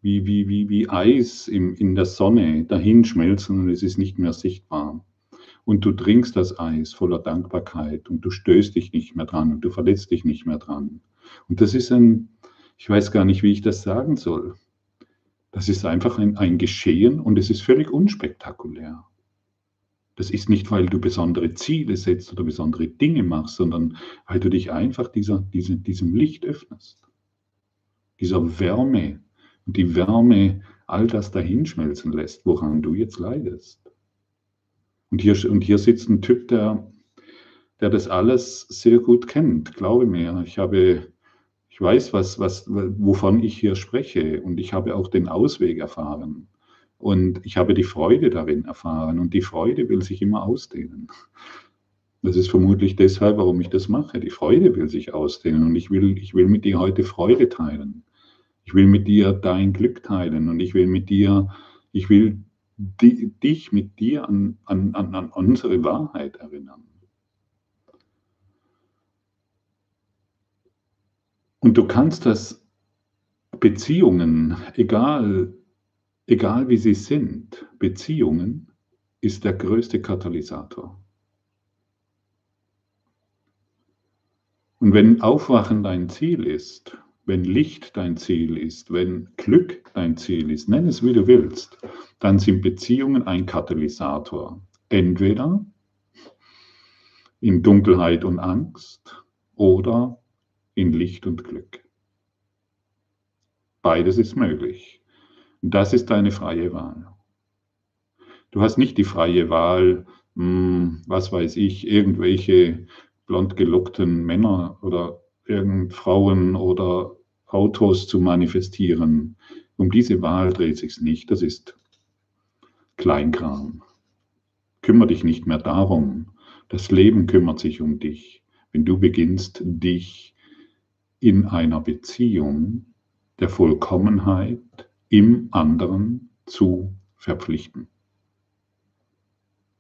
wie, wie, wie, wie Eis im, in der Sonne dahinschmelzen und es ist nicht mehr sichtbar. Und du trinkst das Eis voller Dankbarkeit und du stößt dich nicht mehr dran und du verletzt dich nicht mehr dran. Und das ist ein, ich weiß gar nicht, wie ich das sagen soll. Das ist einfach ein, ein Geschehen und es ist völlig unspektakulär. Das ist nicht, weil du besondere Ziele setzt oder besondere Dinge machst, sondern weil du dich einfach dieser, diese, diesem Licht öffnest. Dieser Wärme, und die Wärme all das dahinschmelzen lässt, woran du jetzt leidest. Und hier, und hier sitzt ein Typ, der, der das alles sehr gut kennt, glaube mir. Ich habe, ich weiß, was, was, wovon ich hier spreche und ich habe auch den Ausweg erfahren. Und ich habe die Freude darin erfahren und die Freude will sich immer ausdehnen. Das ist vermutlich deshalb, warum ich das mache. Die Freude will sich ausdehnen und ich will, ich will mit dir heute Freude teilen. Ich will mit dir dein Glück teilen und ich will mit dir, ich will di, dich mit dir an, an, an unsere Wahrheit erinnern. Und du kannst das Beziehungen, egal, egal wie sie sind, Beziehungen ist der größte Katalysator. Und wenn Aufwachen dein Ziel ist, wenn Licht dein Ziel ist, wenn Glück dein Ziel ist, nenn es wie du willst, dann sind Beziehungen ein Katalysator. Entweder in Dunkelheit und Angst oder in Licht und Glück. Beides ist möglich. Das ist deine freie Wahl. Du hast nicht die freie Wahl, hm, was weiß ich, irgendwelche blond gelockten Männer oder irgend Frauen oder Autos zu manifestieren. Um diese Wahl dreht sich nicht. Das ist Kleinkram. Kümmere dich nicht mehr darum. Das Leben kümmert sich um dich, wenn du beginnst, dich in einer Beziehung der Vollkommenheit im anderen zu verpflichten.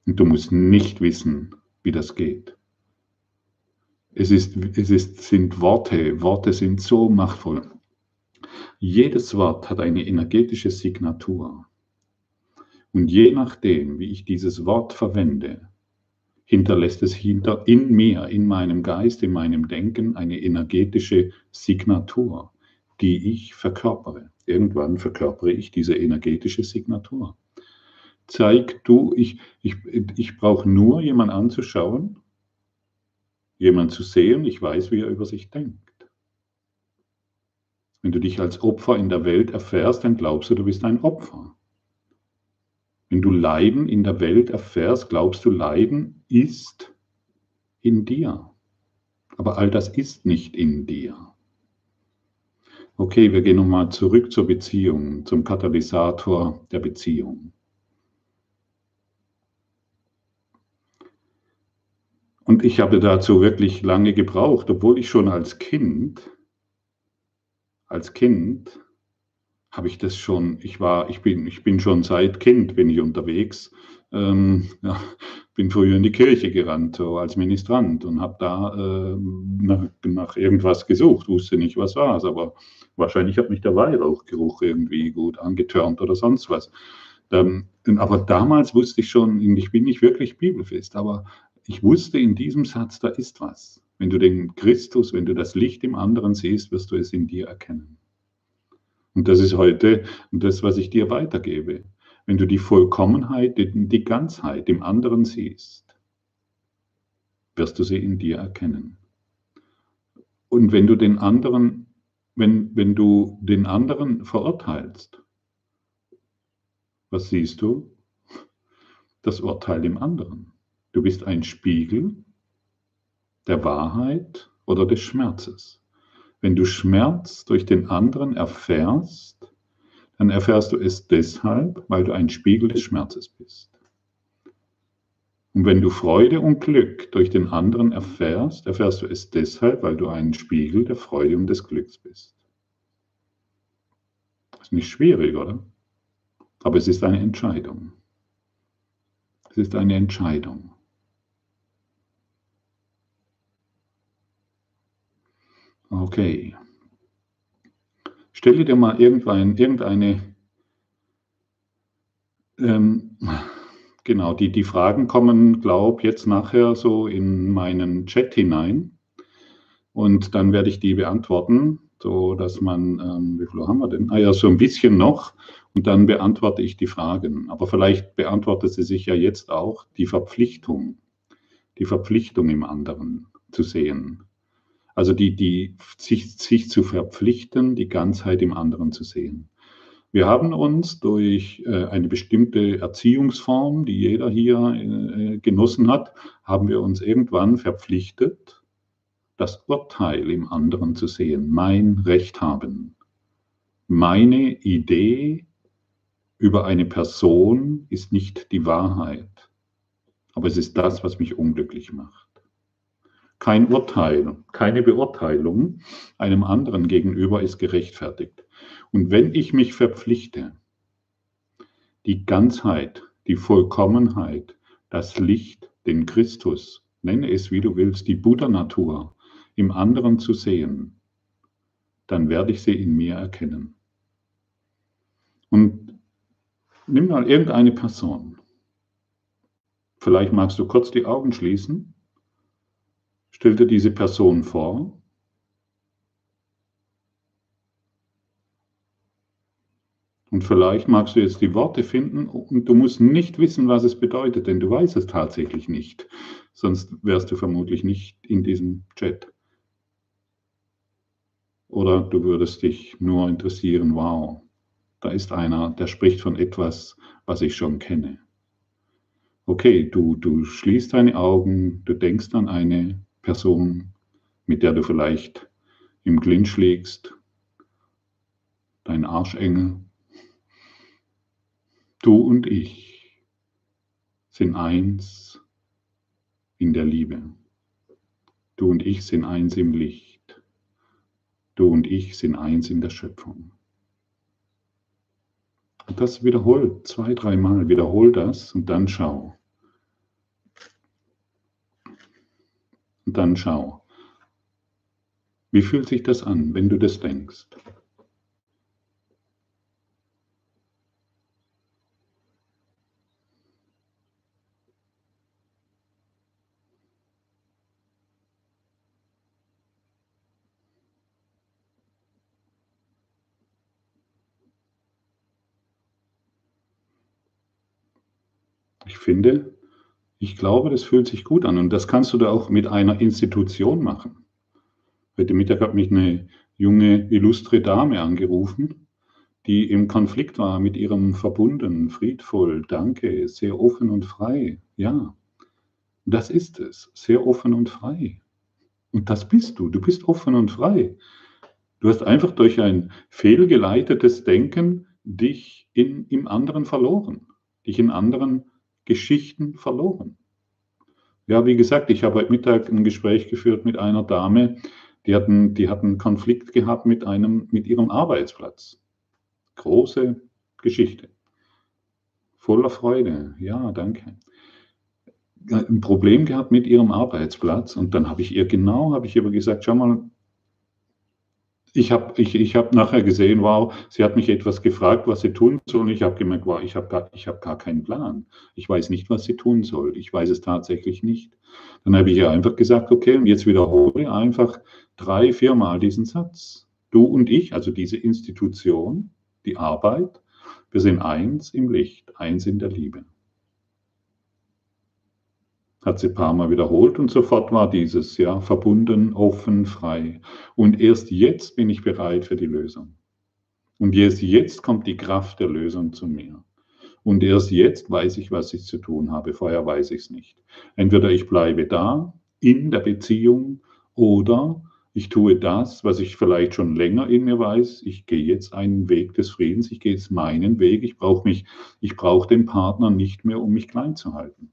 Und du musst nicht wissen, wie das geht. Es, ist, es ist, sind Worte. Worte sind so machtvoll. Jedes Wort hat eine energetische Signatur. Und je nachdem, wie ich dieses Wort verwende, hinterlässt es hinter, in mir, in meinem Geist, in meinem Denken eine energetische Signatur, die ich verkörpere. Irgendwann verkörpere ich diese energetische Signatur. Zeig du, ich, ich, ich brauche nur jemanden anzuschauen jemand zu sehen, ich weiß, wie er über sich denkt. Wenn du dich als Opfer in der Welt erfährst, dann glaubst du, du bist ein Opfer. Wenn du Leiden in der Welt erfährst, glaubst du, Leiden ist in dir. Aber all das ist nicht in dir. Okay, wir gehen nochmal zurück zur Beziehung, zum Katalysator der Beziehung. Und ich habe dazu wirklich lange gebraucht, obwohl ich schon als Kind, als Kind habe ich das schon, ich war, ich bin, ich bin schon seit Kind, bin ich unterwegs. Ähm, ja, bin früher in die Kirche gerannt, so als Ministrant und habe da äh, nach, nach, irgendwas gesucht, wusste nicht, was war es, aber wahrscheinlich hat mich der Weihrauchgeruch irgendwie gut angetörnt oder sonst was. Ähm, aber damals wusste ich schon, ich bin nicht wirklich bibelfest, aber ich wusste in diesem Satz, da ist was. Wenn du den Christus, wenn du das Licht im anderen siehst, wirst du es in dir erkennen. Und das ist heute das, was ich dir weitergebe. Wenn du die Vollkommenheit, die Ganzheit im anderen siehst, wirst du sie in dir erkennen. Und wenn du den anderen, wenn, wenn du den anderen verurteilst, was siehst du? Das Urteil im anderen. Du bist ein Spiegel der Wahrheit oder des Schmerzes. Wenn du Schmerz durch den anderen erfährst, dann erfährst du es deshalb, weil du ein Spiegel des Schmerzes bist. Und wenn du Freude und Glück durch den anderen erfährst, erfährst du es deshalb, weil du ein Spiegel der Freude und des Glücks bist. Ist nicht schwierig, oder? Aber es ist eine Entscheidung. Es ist eine Entscheidung. Okay. Stelle dir mal irgendein, irgendeine, ähm, genau, die, die Fragen kommen, glaube jetzt nachher so in meinen Chat hinein. Und dann werde ich die beantworten, so dass man, ähm, wie viel haben wir denn? Ah ja, so ein bisschen noch. Und dann beantworte ich die Fragen. Aber vielleicht beantwortet sie sich ja jetzt auch die Verpflichtung, die Verpflichtung im anderen zu sehen. Also die, die sich, sich zu verpflichten, die Ganzheit im anderen zu sehen. Wir haben uns durch äh, eine bestimmte Erziehungsform, die jeder hier äh, genossen hat, haben wir uns irgendwann verpflichtet, das Urteil im anderen zu sehen, mein Recht haben. Meine Idee über eine Person ist nicht die Wahrheit, aber es ist das, was mich unglücklich macht kein Urteil, keine Beurteilung einem anderen gegenüber ist gerechtfertigt. Und wenn ich mich verpflichte, die Ganzheit, die Vollkommenheit, das Licht, den Christus, nenne es wie du willst, die Buddha-Natur im anderen zu sehen, dann werde ich sie in mir erkennen. Und nimm mal irgendeine Person. Vielleicht magst du kurz die Augen schließen Stell dir diese Person vor. Und vielleicht magst du jetzt die Worte finden und du musst nicht wissen, was es bedeutet, denn du weißt es tatsächlich nicht. Sonst wärst du vermutlich nicht in diesem Chat. Oder du würdest dich nur interessieren, wow, da ist einer, der spricht von etwas, was ich schon kenne. Okay, du, du schließt deine Augen, du denkst an eine Person, mit der du vielleicht im Clinch liegst, dein Arschengel. Du und ich sind eins in der Liebe. Du und ich sind eins im Licht. Du und ich sind eins in der Schöpfung. Und das wiederholt zwei, dreimal, wiederhol das und dann schau. Und dann schau. Wie fühlt sich das an, wenn du das denkst? Ich finde, ich glaube, das fühlt sich gut an und das kannst du da auch mit einer Institution machen. Heute Mittag hat mich eine junge, illustre Dame angerufen, die im Konflikt war mit ihrem Verbunden, friedvoll, danke, sehr offen und frei. Ja, das ist es, sehr offen und frei. Und das bist du, du bist offen und frei. Du hast einfach durch ein fehlgeleitetes Denken dich in, im anderen verloren, dich in anderen Geschichten verloren. Ja, wie gesagt, ich habe heute Mittag ein Gespräch geführt mit einer Dame, die hatten, die hatten einen Konflikt gehabt mit, einem, mit ihrem Arbeitsplatz. Große Geschichte. Voller Freude. Ja, danke. Ein Problem gehabt mit ihrem Arbeitsplatz und dann habe ich ihr genau, habe ich ihr gesagt, schau mal, ich habe ich, ich hab nachher gesehen, wow, sie hat mich etwas gefragt, was sie tun soll. Und ich habe gemerkt, wow, ich habe gar, hab gar keinen Plan. Ich weiß nicht, was sie tun soll. Ich weiß es tatsächlich nicht. Dann habe ich ihr einfach gesagt, okay, und jetzt wiederhole einfach drei, viermal diesen Satz. Du und ich, also diese Institution, die Arbeit, wir sind eins im Licht, eins in der Liebe hat sie ein paar Mal wiederholt und sofort war dieses, ja, verbunden, offen, frei. Und erst jetzt bin ich bereit für die Lösung. Und erst jetzt kommt die Kraft der Lösung zu mir. Und erst jetzt weiß ich, was ich zu tun habe. Vorher weiß ich es nicht. Entweder ich bleibe da in der Beziehung oder ich tue das, was ich vielleicht schon länger in mir weiß. Ich gehe jetzt einen Weg des Friedens. Ich gehe jetzt meinen Weg. Ich brauche mich, ich brauche den Partner nicht mehr, um mich klein zu halten.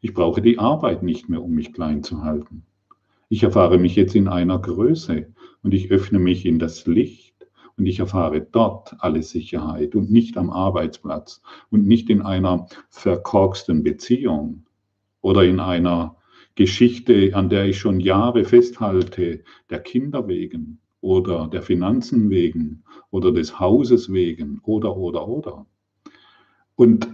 Ich brauche die Arbeit nicht mehr, um mich klein zu halten. Ich erfahre mich jetzt in einer Größe und ich öffne mich in das Licht und ich erfahre dort alle Sicherheit und nicht am Arbeitsplatz und nicht in einer verkorksten Beziehung oder in einer Geschichte, an der ich schon Jahre festhalte, der Kinder wegen oder der Finanzen wegen oder des Hauses wegen oder, oder, oder. Und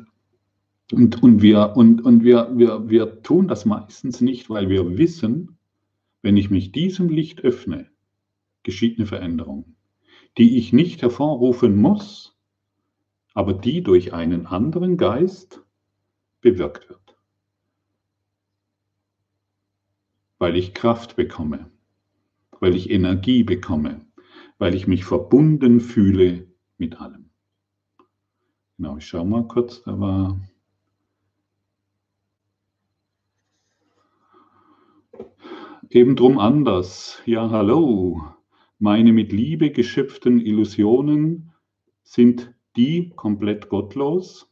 und, und, wir, und, und wir, wir, wir tun das meistens nicht, weil wir wissen, wenn ich mich diesem Licht öffne, geschieht eine Veränderung, die ich nicht hervorrufen muss, aber die durch einen anderen Geist bewirkt wird. Weil ich Kraft bekomme, weil ich Energie bekomme, weil ich mich verbunden fühle mit allem. Genau, ich schaue mal kurz, da war Eben drum anders. Ja, hallo. Meine mit Liebe geschöpften Illusionen sind die komplett gottlos?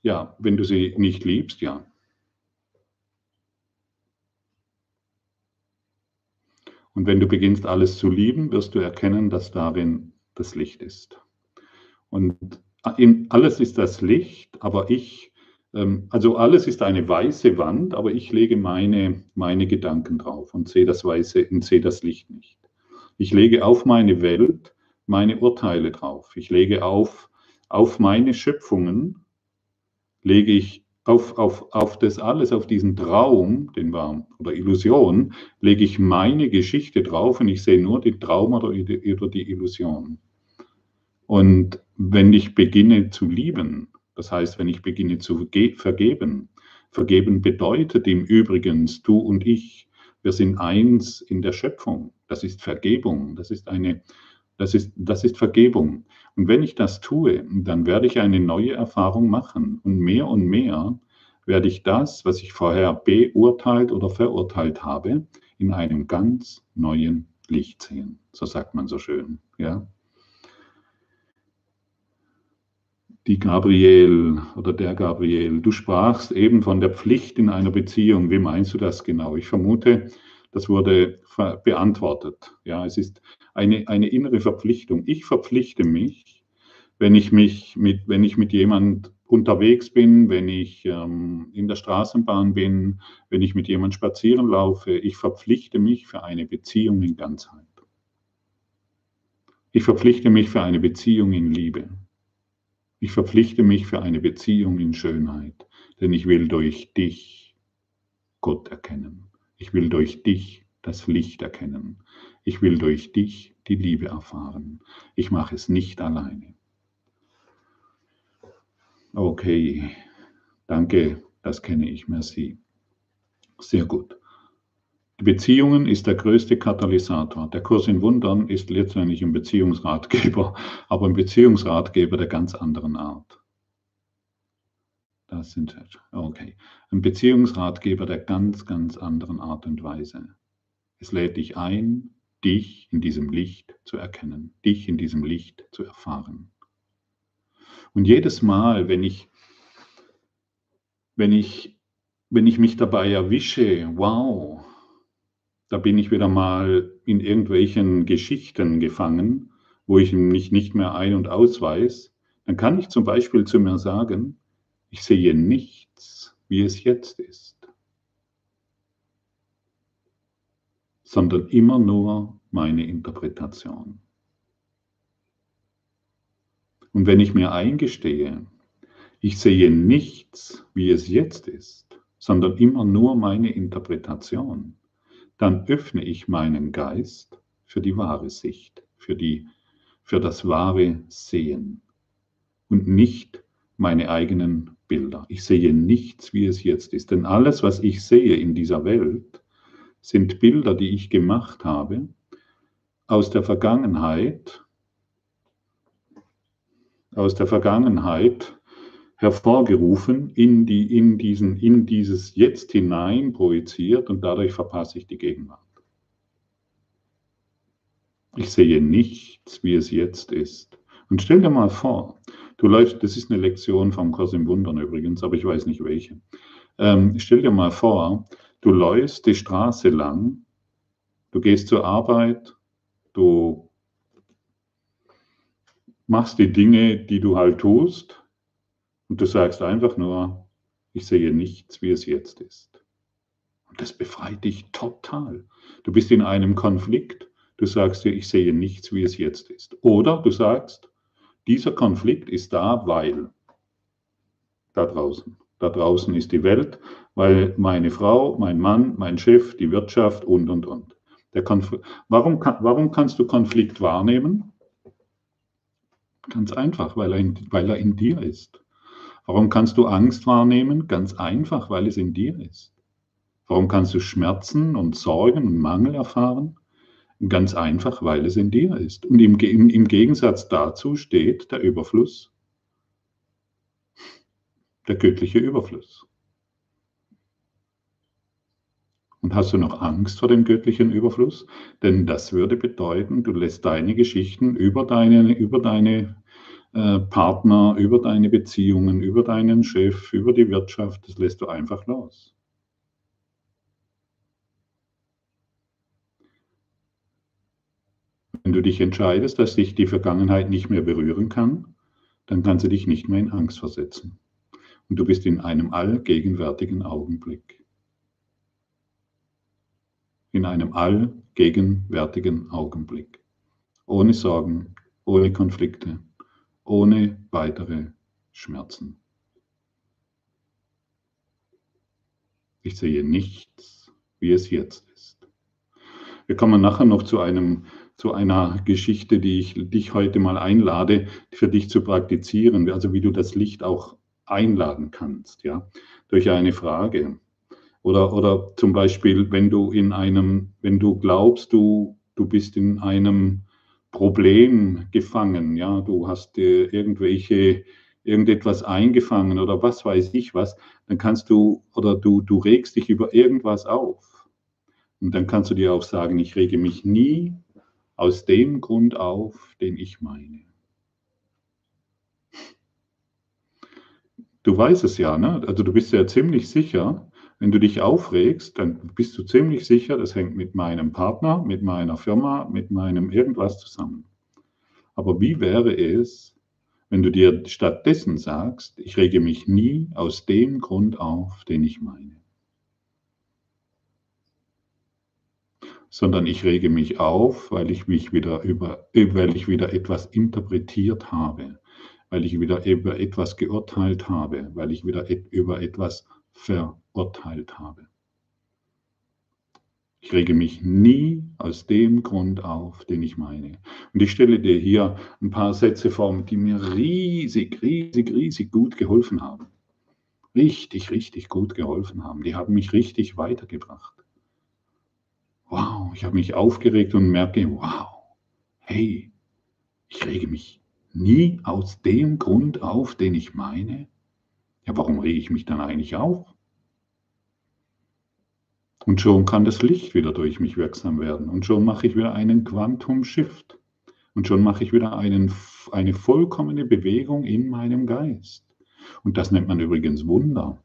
Ja, wenn du sie nicht liebst, ja. Und wenn du beginnst, alles zu lieben, wirst du erkennen, dass darin das Licht ist. Und alles ist das Licht, aber ich also alles ist eine weiße Wand, aber ich lege meine, meine Gedanken drauf und sehe das weiße und sehe das Licht nicht. Ich lege auf meine Welt meine Urteile drauf. Ich lege auf, auf meine Schöpfungen, lege ich auf, auf, auf das alles, auf diesen Traum, den war, oder Illusion, lege ich meine Geschichte drauf und ich sehe nur den Traum oder oder die Illusion. Und wenn ich beginne zu lieben, das heißt, wenn ich beginne zu vergeben, vergeben bedeutet im Übrigen, du und ich, wir sind eins in der Schöpfung. Das ist Vergebung. Das ist eine, das ist, das ist Vergebung. Und wenn ich das tue, dann werde ich eine neue Erfahrung machen. Und mehr und mehr werde ich das, was ich vorher beurteilt oder verurteilt habe, in einem ganz neuen Licht sehen. So sagt man so schön. Ja? Die Gabriel oder der Gabriel. Du sprachst eben von der Pflicht in einer Beziehung. Wie meinst du das genau? Ich vermute, das wurde beantwortet. Ja, es ist eine, eine innere Verpflichtung. Ich verpflichte mich, wenn ich mich mit, wenn ich mit jemand unterwegs bin, wenn ich ähm, in der Straßenbahn bin, wenn ich mit jemand spazieren laufe, ich verpflichte mich für eine Beziehung in Ganzheit. Ich verpflichte mich für eine Beziehung in Liebe. Ich verpflichte mich für eine Beziehung in Schönheit, denn ich will durch dich Gott erkennen. Ich will durch dich das Licht erkennen. Ich will durch dich die Liebe erfahren. Ich mache es nicht alleine. Okay, danke, das kenne ich, merci. Sehr gut. Beziehungen ist der größte Katalysator. Der Kurs in Wundern ist letztendlich ein Beziehungsratgeber, aber ein Beziehungsratgeber der ganz anderen Art. Das sind, okay. Ein Beziehungsratgeber der ganz, ganz anderen Art und Weise. Es lädt dich ein, dich in diesem Licht zu erkennen, dich in diesem Licht zu erfahren. Und jedes Mal, wenn ich, wenn ich, wenn ich mich dabei erwische, wow, da bin ich wieder mal in irgendwelchen Geschichten gefangen, wo ich mich nicht mehr ein- und ausweise, dann kann ich zum Beispiel zu mir sagen, ich sehe nichts, wie es jetzt ist, sondern immer nur meine Interpretation. Und wenn ich mir eingestehe, ich sehe nichts, wie es jetzt ist, sondern immer nur meine Interpretation, dann öffne ich meinen Geist für die wahre Sicht, für, die, für das wahre Sehen und nicht meine eigenen Bilder. Ich sehe nichts, wie es jetzt ist. Denn alles, was ich sehe in dieser Welt, sind Bilder, die ich gemacht habe aus der Vergangenheit, aus der Vergangenheit hervorgerufen, in, die, in, diesen, in dieses Jetzt hinein projiziert und dadurch verpasse ich die Gegenwart. Ich sehe nichts, wie es jetzt ist. Und stell dir mal vor, du läufst, das ist eine Lektion vom Kurs im Wundern übrigens, aber ich weiß nicht welche. Ähm, stell dir mal vor, du läufst die Straße lang, du gehst zur Arbeit, du machst die Dinge, die du halt tust, und du sagst einfach nur, ich sehe nichts, wie es jetzt ist. Und das befreit dich total. Du bist in einem Konflikt Du sagst dir, ich sehe nichts, wie es jetzt ist. Oder du sagst, dieser Konflikt ist da, weil da draußen. Da draußen ist die Welt, weil meine Frau, mein Mann, mein Chef, die Wirtschaft und, und, und. Warum, warum kannst du Konflikt wahrnehmen? Ganz einfach, weil er, in, weil er in dir ist. Warum kannst du Angst wahrnehmen? Ganz einfach, weil es in dir ist. Warum kannst du Schmerzen und Sorgen und Mangel erfahren? Ganz einfach, weil es in dir ist. Und im, im, im Gegensatz dazu steht der Überfluss, der göttliche Überfluss. Und hast du noch Angst vor dem göttlichen Überfluss? Denn das würde bedeuten, du lässt deine Geschichten über deine, über deine äh, Partner, über deine Beziehungen, über deinen Chef, über die Wirtschaft, das lässt du einfach los. Wenn du dich entscheidest, dass dich die Vergangenheit nicht mehr berühren kann, dann kann sie dich nicht mehr in Angst versetzen. Und du bist in einem allgegenwärtigen Augenblick. In einem allgegenwärtigen Augenblick. Ohne Sorgen, ohne Konflikte, ohne weitere Schmerzen. Ich sehe nichts, wie es jetzt ist. Wir kommen nachher noch zu einem zu einer Geschichte, die ich dich heute mal einlade, für dich zu praktizieren, also wie du das Licht auch einladen kannst, ja, durch eine Frage. Oder, oder zum Beispiel, wenn du in einem, wenn du glaubst, du, du bist in einem Problem gefangen, ja, du hast äh, irgendwelche, irgendetwas eingefangen oder was weiß ich was, dann kannst du, oder du, du regst dich über irgendwas auf. Und dann kannst du dir auch sagen, ich rege mich nie aus dem Grund auf, den ich meine. Du weißt es ja, ne? Also du bist ja ziemlich sicher, wenn du dich aufregst, dann bist du ziemlich sicher, das hängt mit meinem Partner, mit meiner Firma, mit meinem irgendwas zusammen. Aber wie wäre es, wenn du dir stattdessen sagst, ich rege mich nie aus dem Grund auf, den ich meine? sondern ich rege mich auf, weil ich mich wieder über, weil ich wieder etwas interpretiert habe, weil ich wieder über etwas geurteilt habe, weil ich wieder über etwas verurteilt habe. Ich rege mich nie aus dem Grund auf, den ich meine. Und ich stelle dir hier ein paar Sätze vor, die mir riesig, riesig, riesig gut geholfen haben. Richtig, richtig gut geholfen haben. Die haben mich richtig weitergebracht wow, ich habe mich aufgeregt und merke, wow, hey, ich rege mich nie aus dem Grund auf, den ich meine. Ja, warum rege ich mich dann eigentlich auf? Und schon kann das Licht wieder durch mich wirksam werden. Und schon mache ich wieder einen Quantum-Shift. Und schon mache ich wieder einen, eine vollkommene Bewegung in meinem Geist. Und das nennt man übrigens Wunder.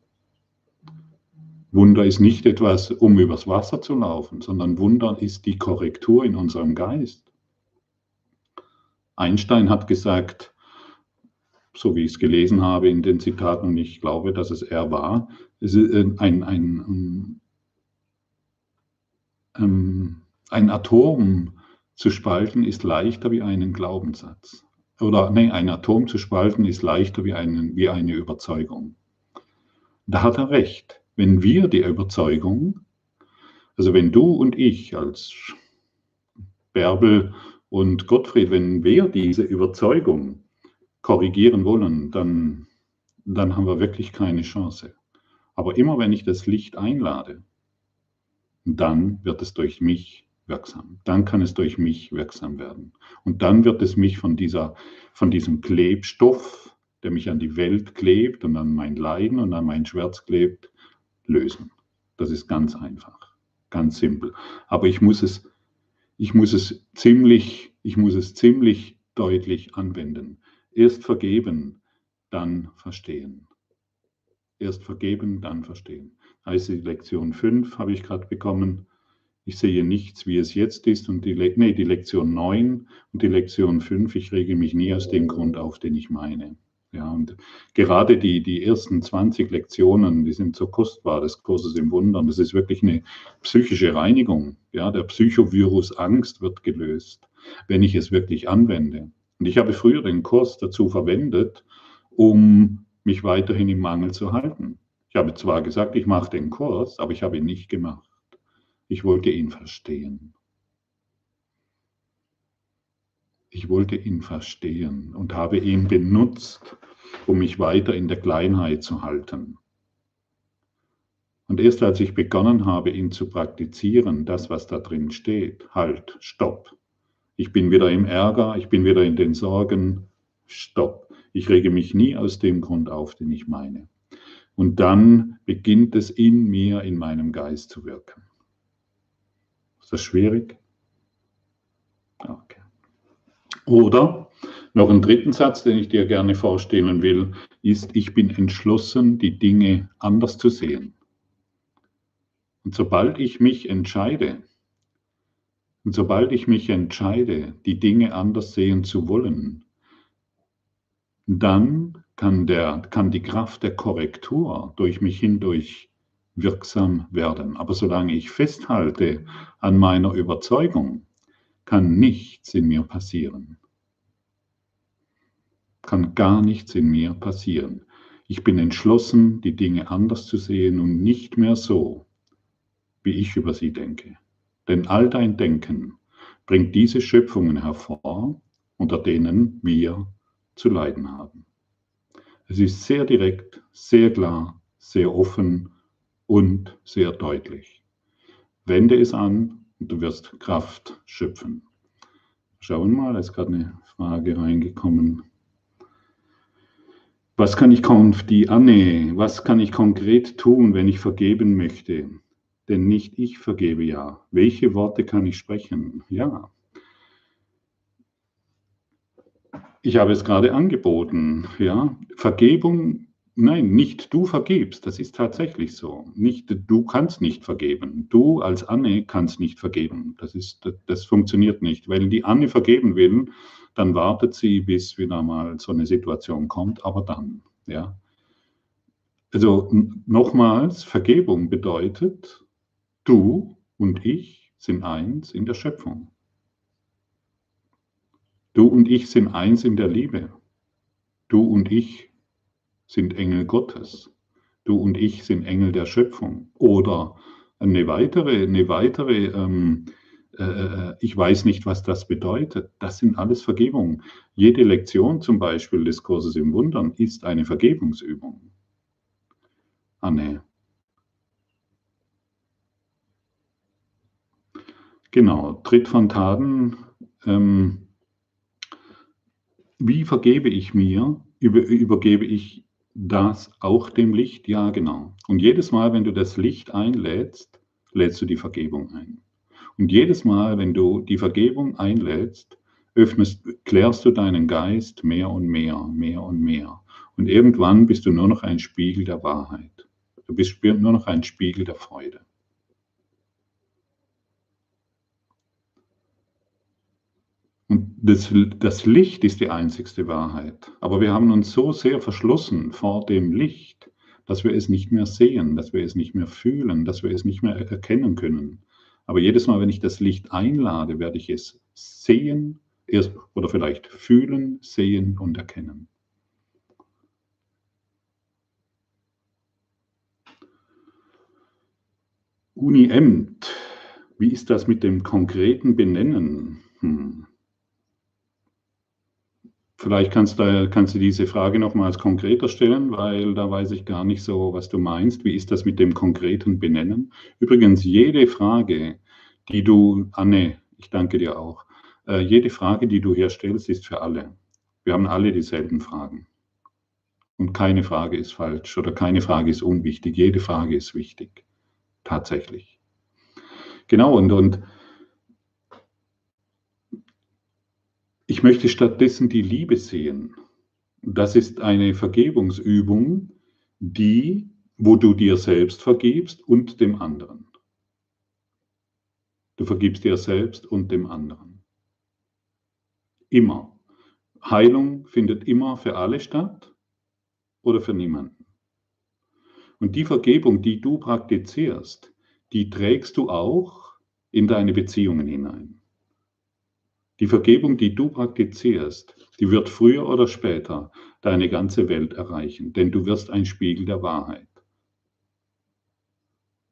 Wunder ist nicht etwas, um übers Wasser zu laufen, sondern Wunder ist die Korrektur in unserem Geist. Einstein hat gesagt, so wie ich es gelesen habe in den Zitaten, und ich glaube, dass es er war, es äh, ein, ein, ein, ein Atom zu spalten ist leichter wie einen Glaubenssatz. Oder nee, ein Atom zu spalten ist leichter wie, einen, wie eine Überzeugung. Da hat er recht. Wenn wir die Überzeugung, also wenn du und ich als Bärbel und Gottfried, wenn wir diese Überzeugung korrigieren wollen, dann, dann haben wir wirklich keine Chance. Aber immer wenn ich das Licht einlade, dann wird es durch mich wirksam. Dann kann es durch mich wirksam werden. Und dann wird es mich von, dieser, von diesem Klebstoff, der mich an die Welt klebt und an mein Leiden und an mein Schmerz klebt, lösen. Das ist ganz einfach, ganz simpel. Aber ich muss es, ich muss es ziemlich, ich muss es ziemlich deutlich anwenden. Erst vergeben, dann verstehen. Erst vergeben, dann verstehen. Also die Lektion 5 habe ich gerade bekommen. Ich sehe nichts, wie es jetzt ist. Und die, Le nee, die Lektion 9 und die Lektion 5, ich rege mich nie aus dem Grund auf, den ich meine. Ja, und gerade die, die ersten 20 Lektionen, die sind so kostbar des Kurses im Wundern. Das ist wirklich eine psychische Reinigung. Ja, der Psychovirus Angst wird gelöst, wenn ich es wirklich anwende. Und ich habe früher den Kurs dazu verwendet, um mich weiterhin im Mangel zu halten. Ich habe zwar gesagt, ich mache den Kurs, aber ich habe ihn nicht gemacht. Ich wollte ihn verstehen. Ich wollte ihn verstehen und habe ihn benutzt, um mich weiter in der Kleinheit zu halten. Und erst als ich begonnen habe, ihn zu praktizieren, das, was da drin steht, halt, stopp. Ich bin wieder im Ärger, ich bin wieder in den Sorgen, stopp. Ich rege mich nie aus dem Grund auf, den ich meine. Und dann beginnt es in mir, in meinem Geist zu wirken. Ist das schwierig? Okay. Oder noch einen dritten Satz, den ich dir gerne vorstellen will, ist, ich bin entschlossen, die Dinge anders zu sehen. Und sobald ich mich entscheide, und sobald ich mich entscheide, die Dinge anders sehen zu wollen, dann kann, der, kann die Kraft der Korrektur durch mich hindurch wirksam werden. Aber solange ich festhalte an meiner Überzeugung, kann nichts in mir passieren. Kann gar nichts in mir passieren. Ich bin entschlossen, die Dinge anders zu sehen und nicht mehr so, wie ich über sie denke. Denn all dein Denken bringt diese Schöpfungen hervor, unter denen wir zu leiden haben. Es ist sehr direkt, sehr klar, sehr offen und sehr deutlich. Wende es an und du wirst Kraft schöpfen. Schauen wir mal, es ist gerade eine Frage reingekommen. Was kann ich die Anne, was kann ich konkret tun, wenn ich vergeben möchte? Denn nicht ich vergebe ja. Welche Worte kann ich sprechen? Ja. Ich habe es gerade angeboten, ja. Vergebung Nein, nicht du vergibst. Das ist tatsächlich so. Nicht du kannst nicht vergeben. Du als Anne kannst nicht vergeben. Das, ist, das, funktioniert nicht. Weil die Anne vergeben will, dann wartet sie, bis wieder mal so eine Situation kommt, aber dann. Ja. Also nochmals, Vergebung bedeutet, du und ich sind eins in der Schöpfung. Du und ich sind eins in der Liebe. Du und ich sind Engel Gottes. Du und ich sind Engel der Schöpfung. Oder eine weitere, eine weitere ähm, äh, äh, ich weiß nicht, was das bedeutet. Das sind alles Vergebungen. Jede Lektion zum Beispiel des Kurses im Wundern ist eine Vergebungsübung. Anne. Genau, Tritt von Taten. Ähm, wie vergebe ich mir? Über, übergebe ich das auch dem Licht? Ja, genau. Und jedes Mal, wenn du das Licht einlädst, lädst du die Vergebung ein. Und jedes Mal, wenn du die Vergebung einlädst, öffnest, klärst du deinen Geist mehr und mehr, mehr und mehr. Und irgendwann bist du nur noch ein Spiegel der Wahrheit. Du bist nur noch ein Spiegel der Freude. Das, das Licht ist die einzigste Wahrheit. Aber wir haben uns so sehr verschlossen vor dem Licht, dass wir es nicht mehr sehen, dass wir es nicht mehr fühlen, dass wir es nicht mehr erkennen können. Aber jedes Mal, wenn ich das Licht einlade, werde ich es sehen oder vielleicht fühlen, sehen und erkennen. Uni Emt, wie ist das mit dem konkreten Benennen? Hm. Vielleicht kannst du, kannst du diese Frage nochmals konkreter stellen, weil da weiß ich gar nicht so, was du meinst. Wie ist das mit dem konkreten Benennen? Übrigens, jede Frage, die du, Anne, ich danke dir auch, äh, jede Frage, die du hier stellst, ist für alle. Wir haben alle dieselben Fragen. Und keine Frage ist falsch oder keine Frage ist unwichtig. Jede Frage ist wichtig. Tatsächlich. Genau, und, und Ich möchte stattdessen die Liebe sehen. Das ist eine Vergebungsübung, die, wo du dir selbst vergibst und dem anderen. Du vergibst dir selbst und dem anderen. Immer. Heilung findet immer für alle statt oder für niemanden. Und die Vergebung, die du praktizierst, die trägst du auch in deine Beziehungen hinein. Die Vergebung, die du praktizierst, die wird früher oder später deine ganze Welt erreichen, denn du wirst ein Spiegel der Wahrheit.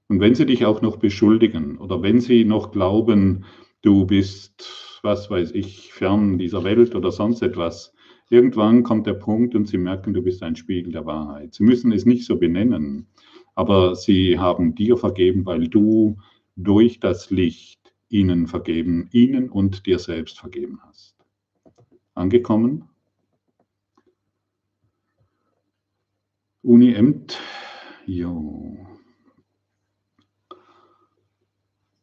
Und wenn sie dich auch noch beschuldigen oder wenn sie noch glauben, du bist, was weiß ich, fern dieser Welt oder sonst etwas, irgendwann kommt der Punkt und sie merken, du bist ein Spiegel der Wahrheit. Sie müssen es nicht so benennen, aber sie haben dir vergeben, weil du durch das Licht ihnen vergeben, ihnen und dir selbst vergeben hast. Angekommen? Uni Emt, jo.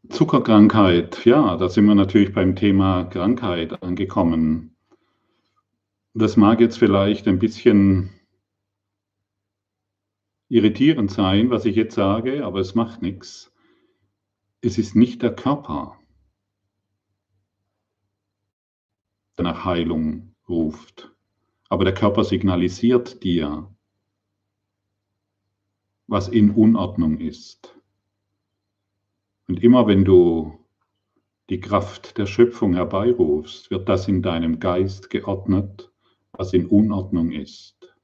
Zuckerkrankheit, ja, da sind wir natürlich beim Thema Krankheit angekommen. Das mag jetzt vielleicht ein bisschen irritierend sein, was ich jetzt sage, aber es macht nichts es ist nicht der Körper, der nach Heilung ruft, aber der Körper signalisiert dir, was in Unordnung ist. Und immer wenn du die Kraft der Schöpfung herbeirufst, wird das in deinem Geist geordnet, was in Unordnung ist.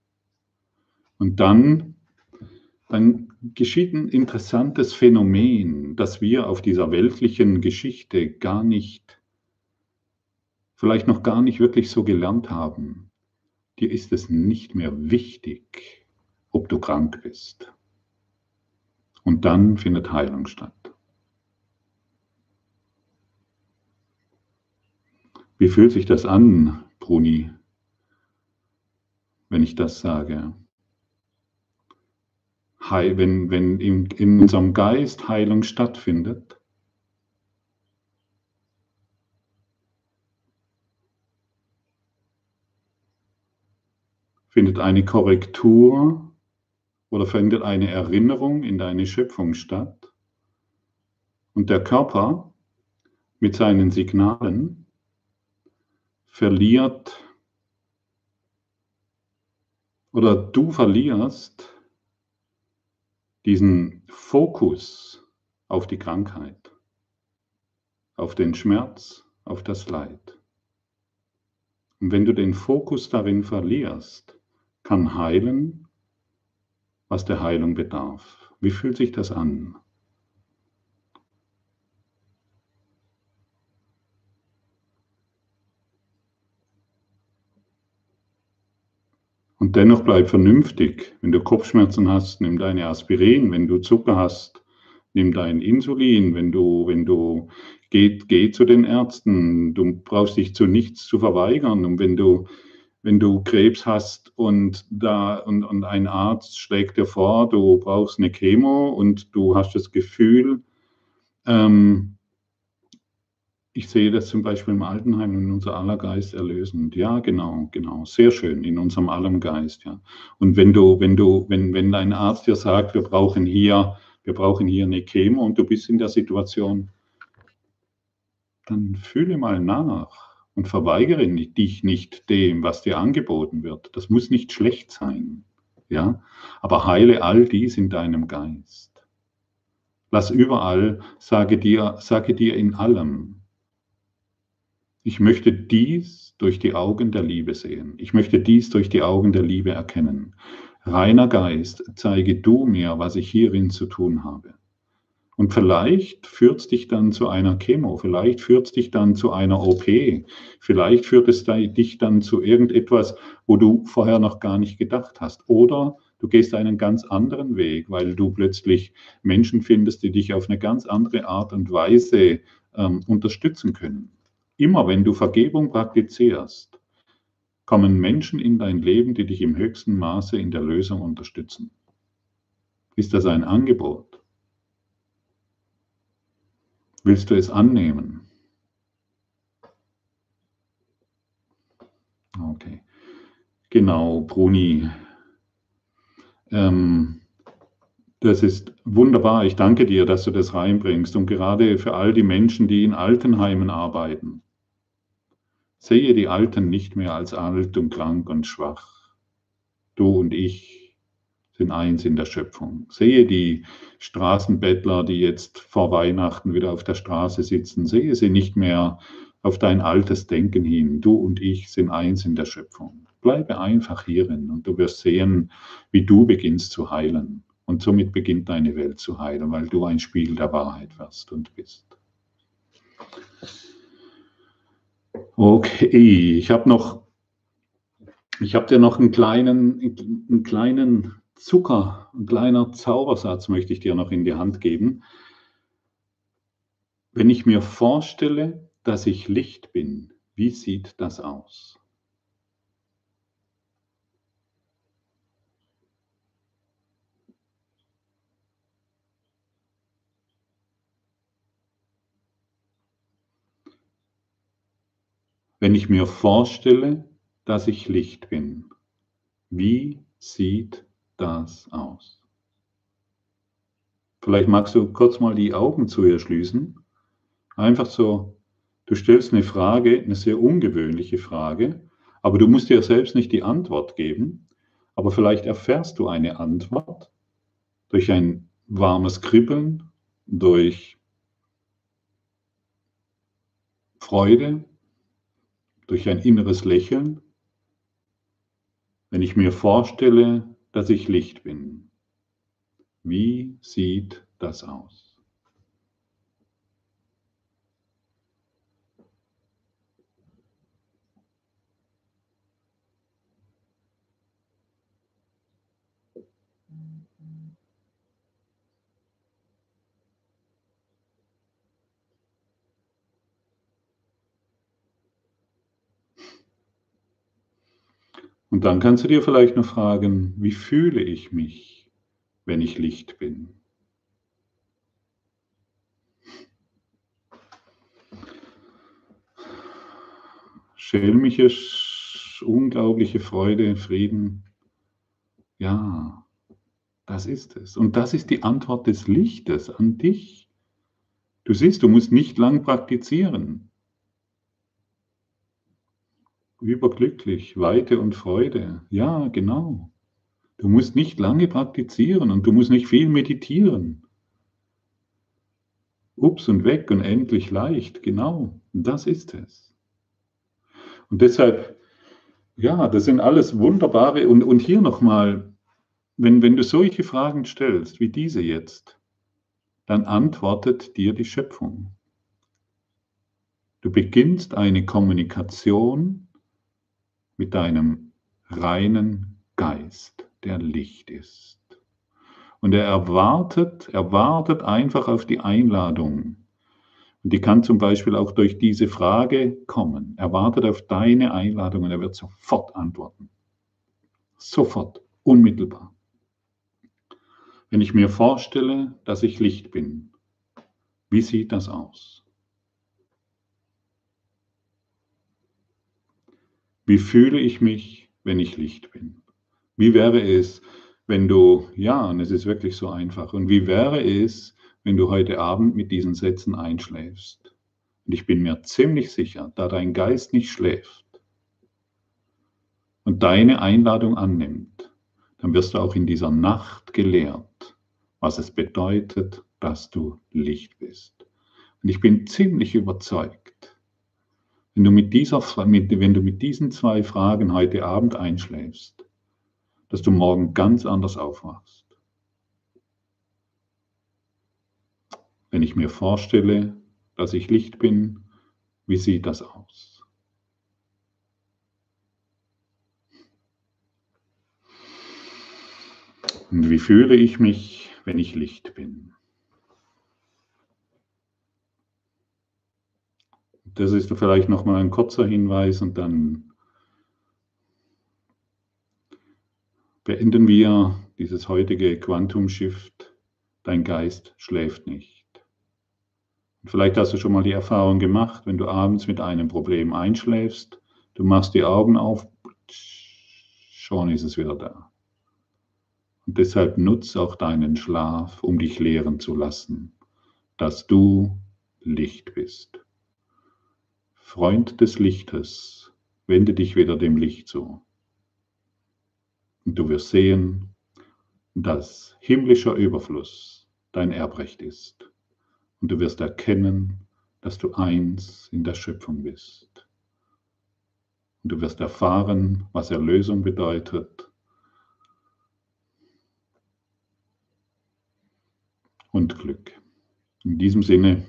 Und dann dann geschieht ein interessantes Phänomen, das wir auf dieser weltlichen Geschichte gar nicht, vielleicht noch gar nicht wirklich so gelernt haben. Dir ist es nicht mehr wichtig, ob du krank bist. Und dann findet Heilung statt. Wie fühlt sich das an, Bruni, wenn ich das sage? Wenn, wenn in, in unserem Geist Heilung stattfindet, findet eine Korrektur oder findet eine Erinnerung in deine Schöpfung statt. Und der Körper mit seinen Signalen verliert oder du verlierst diesen Fokus auf die Krankheit, auf den Schmerz, auf das Leid. Und wenn du den Fokus darin verlierst, kann heilen, was der Heilung bedarf. Wie fühlt sich das an? Und dennoch bleib vernünftig. Wenn du Kopfschmerzen hast, nimm deine Aspirin. Wenn du Zucker hast, nimm dein Insulin. Wenn du, wenn du, geh, geh zu den Ärzten. Du brauchst dich zu nichts zu verweigern. Und wenn du, wenn du Krebs hast und da, und, und ein Arzt schlägt dir vor, du brauchst eine Chemo und du hast das Gefühl, ähm, ich sehe das zum Beispiel im Altenheim in unser aller Geist erlösend. Ja, genau, genau. Sehr schön, in unserem allem Geist, ja. Und wenn du, wenn du, wenn, wenn dein Arzt dir sagt, wir brauchen hier, wir brauchen hier eine Chemo und du bist in der Situation, dann fühle mal nach und verweigere dich nicht dem, was dir angeboten wird. Das muss nicht schlecht sein, ja, aber heile all dies in deinem Geist. Lass überall, sage dir, sage dir in allem, ich möchte dies durch die Augen der Liebe sehen. Ich möchte dies durch die Augen der Liebe erkennen. Reiner Geist, zeige du mir, was ich hierin zu tun habe. Und vielleicht führt es dich dann zu einer Chemo, vielleicht führt es dich dann zu einer OP, vielleicht führt es dich dann zu irgendetwas, wo du vorher noch gar nicht gedacht hast. Oder du gehst einen ganz anderen Weg, weil du plötzlich Menschen findest, die dich auf eine ganz andere Art und Weise ähm, unterstützen können. Immer wenn du Vergebung praktizierst, kommen Menschen in dein Leben, die dich im höchsten Maße in der Lösung unterstützen. Ist das ein Angebot? Willst du es annehmen? Okay. Genau, Bruni. Ähm, das ist wunderbar. Ich danke dir, dass du das reinbringst. Und gerade für all die Menschen, die in Altenheimen arbeiten, Sehe die Alten nicht mehr als alt und krank und schwach. Du und ich sind eins in der Schöpfung. Sehe die Straßenbettler, die jetzt vor Weihnachten wieder auf der Straße sitzen. Sehe sie nicht mehr auf dein altes Denken hin. Du und ich sind eins in der Schöpfung. Bleibe einfach hierin und du wirst sehen, wie du beginnst zu heilen. Und somit beginnt deine Welt zu heilen, weil du ein Spiegel der Wahrheit wirst und bist. Okay, ich habe noch, ich habe dir noch einen kleinen, einen kleinen Zucker, ein kleiner Zaubersatz möchte ich dir noch in die Hand geben. Wenn ich mir vorstelle, dass ich Licht bin, wie sieht das aus? Wenn ich mir vorstelle, dass ich Licht bin, wie sieht das aus? Vielleicht magst du kurz mal die Augen zu ihr schließen. Einfach so, du stellst eine Frage, eine sehr ungewöhnliche Frage, aber du musst dir selbst nicht die Antwort geben, aber vielleicht erfährst du eine Antwort durch ein warmes Kribbeln, durch Freude, durch ein inneres Lächeln, wenn ich mir vorstelle, dass ich Licht bin. Wie sieht das aus? Und dann kannst du dir vielleicht noch fragen, wie fühle ich mich, wenn ich Licht bin? Schelmische, unglaubliche Freude, Frieden. Ja, das ist es. Und das ist die Antwort des Lichtes an dich. Du siehst, du musst nicht lang praktizieren überglücklich, Weite und Freude. Ja, genau. Du musst nicht lange praktizieren und du musst nicht viel meditieren. Ups und weg und endlich leicht, genau, das ist es. Und deshalb, ja, das sind alles wunderbare, und, und hier nochmal, wenn, wenn du solche Fragen stellst, wie diese jetzt, dann antwortet dir die Schöpfung. Du beginnst eine Kommunikation mit deinem reinen Geist, der Licht ist. Und er erwartet, erwartet einfach auf die Einladung. Und die kann zum Beispiel auch durch diese Frage kommen. Er wartet auf deine Einladung und er wird sofort antworten. Sofort, unmittelbar. Wenn ich mir vorstelle, dass ich Licht bin, wie sieht das aus? Wie fühle ich mich, wenn ich Licht bin? Wie wäre es, wenn du, ja, und es ist wirklich so einfach, und wie wäre es, wenn du heute Abend mit diesen Sätzen einschläfst? Und ich bin mir ziemlich sicher, da dein Geist nicht schläft und deine Einladung annimmt, dann wirst du auch in dieser Nacht gelehrt, was es bedeutet, dass du Licht bist. Und ich bin ziemlich überzeugt, wenn du mit, dieser, wenn du mit diesen zwei Fragen heute Abend einschläfst, dass du morgen ganz anders aufwachst. Wenn ich mir vorstelle, dass ich Licht bin, wie sieht das aus? Und wie fühle ich mich, wenn ich Licht bin? Das ist vielleicht noch mal ein kurzer Hinweis und dann beenden wir dieses heutige Quantum Shift. Dein Geist schläft nicht. Vielleicht hast du schon mal die Erfahrung gemacht, wenn du abends mit einem Problem einschläfst, du machst die Augen auf, schon ist es wieder da. Und deshalb nutze auch deinen Schlaf, um dich lehren zu lassen, dass du Licht bist. Freund des Lichtes, wende dich wieder dem Licht zu. Und du wirst sehen, dass himmlischer Überfluss dein Erbrecht ist und du wirst erkennen, dass du eins in der Schöpfung bist. Und du wirst erfahren, was Erlösung bedeutet. Und Glück. In diesem Sinne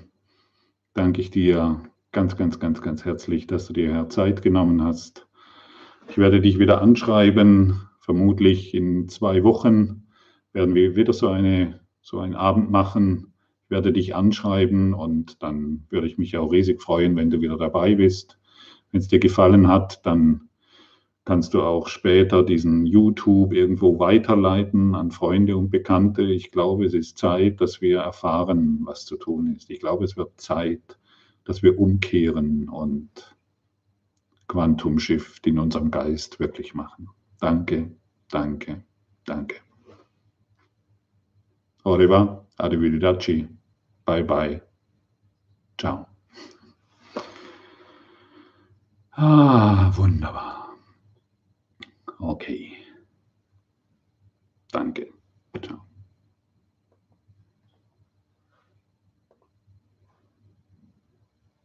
danke ich dir ganz, ganz, ganz, ganz herzlich, dass du dir Zeit genommen hast. Ich werde dich wieder anschreiben. Vermutlich in zwei Wochen werden wir wieder so, eine, so einen Abend machen werde dich anschreiben und dann würde ich mich auch riesig freuen, wenn du wieder dabei bist. Wenn es dir gefallen hat, dann kannst du auch später diesen YouTube irgendwo weiterleiten an Freunde und Bekannte. Ich glaube, es ist Zeit, dass wir erfahren, was zu tun ist. Ich glaube, es wird Zeit, dass wir umkehren und Quantum Shift in unserem Geist wirklich machen. Danke, danke, danke. Revoir, arrivederci. Bye bye. Ciao. Ah, wunderbar. Okay. Danke. Ciao.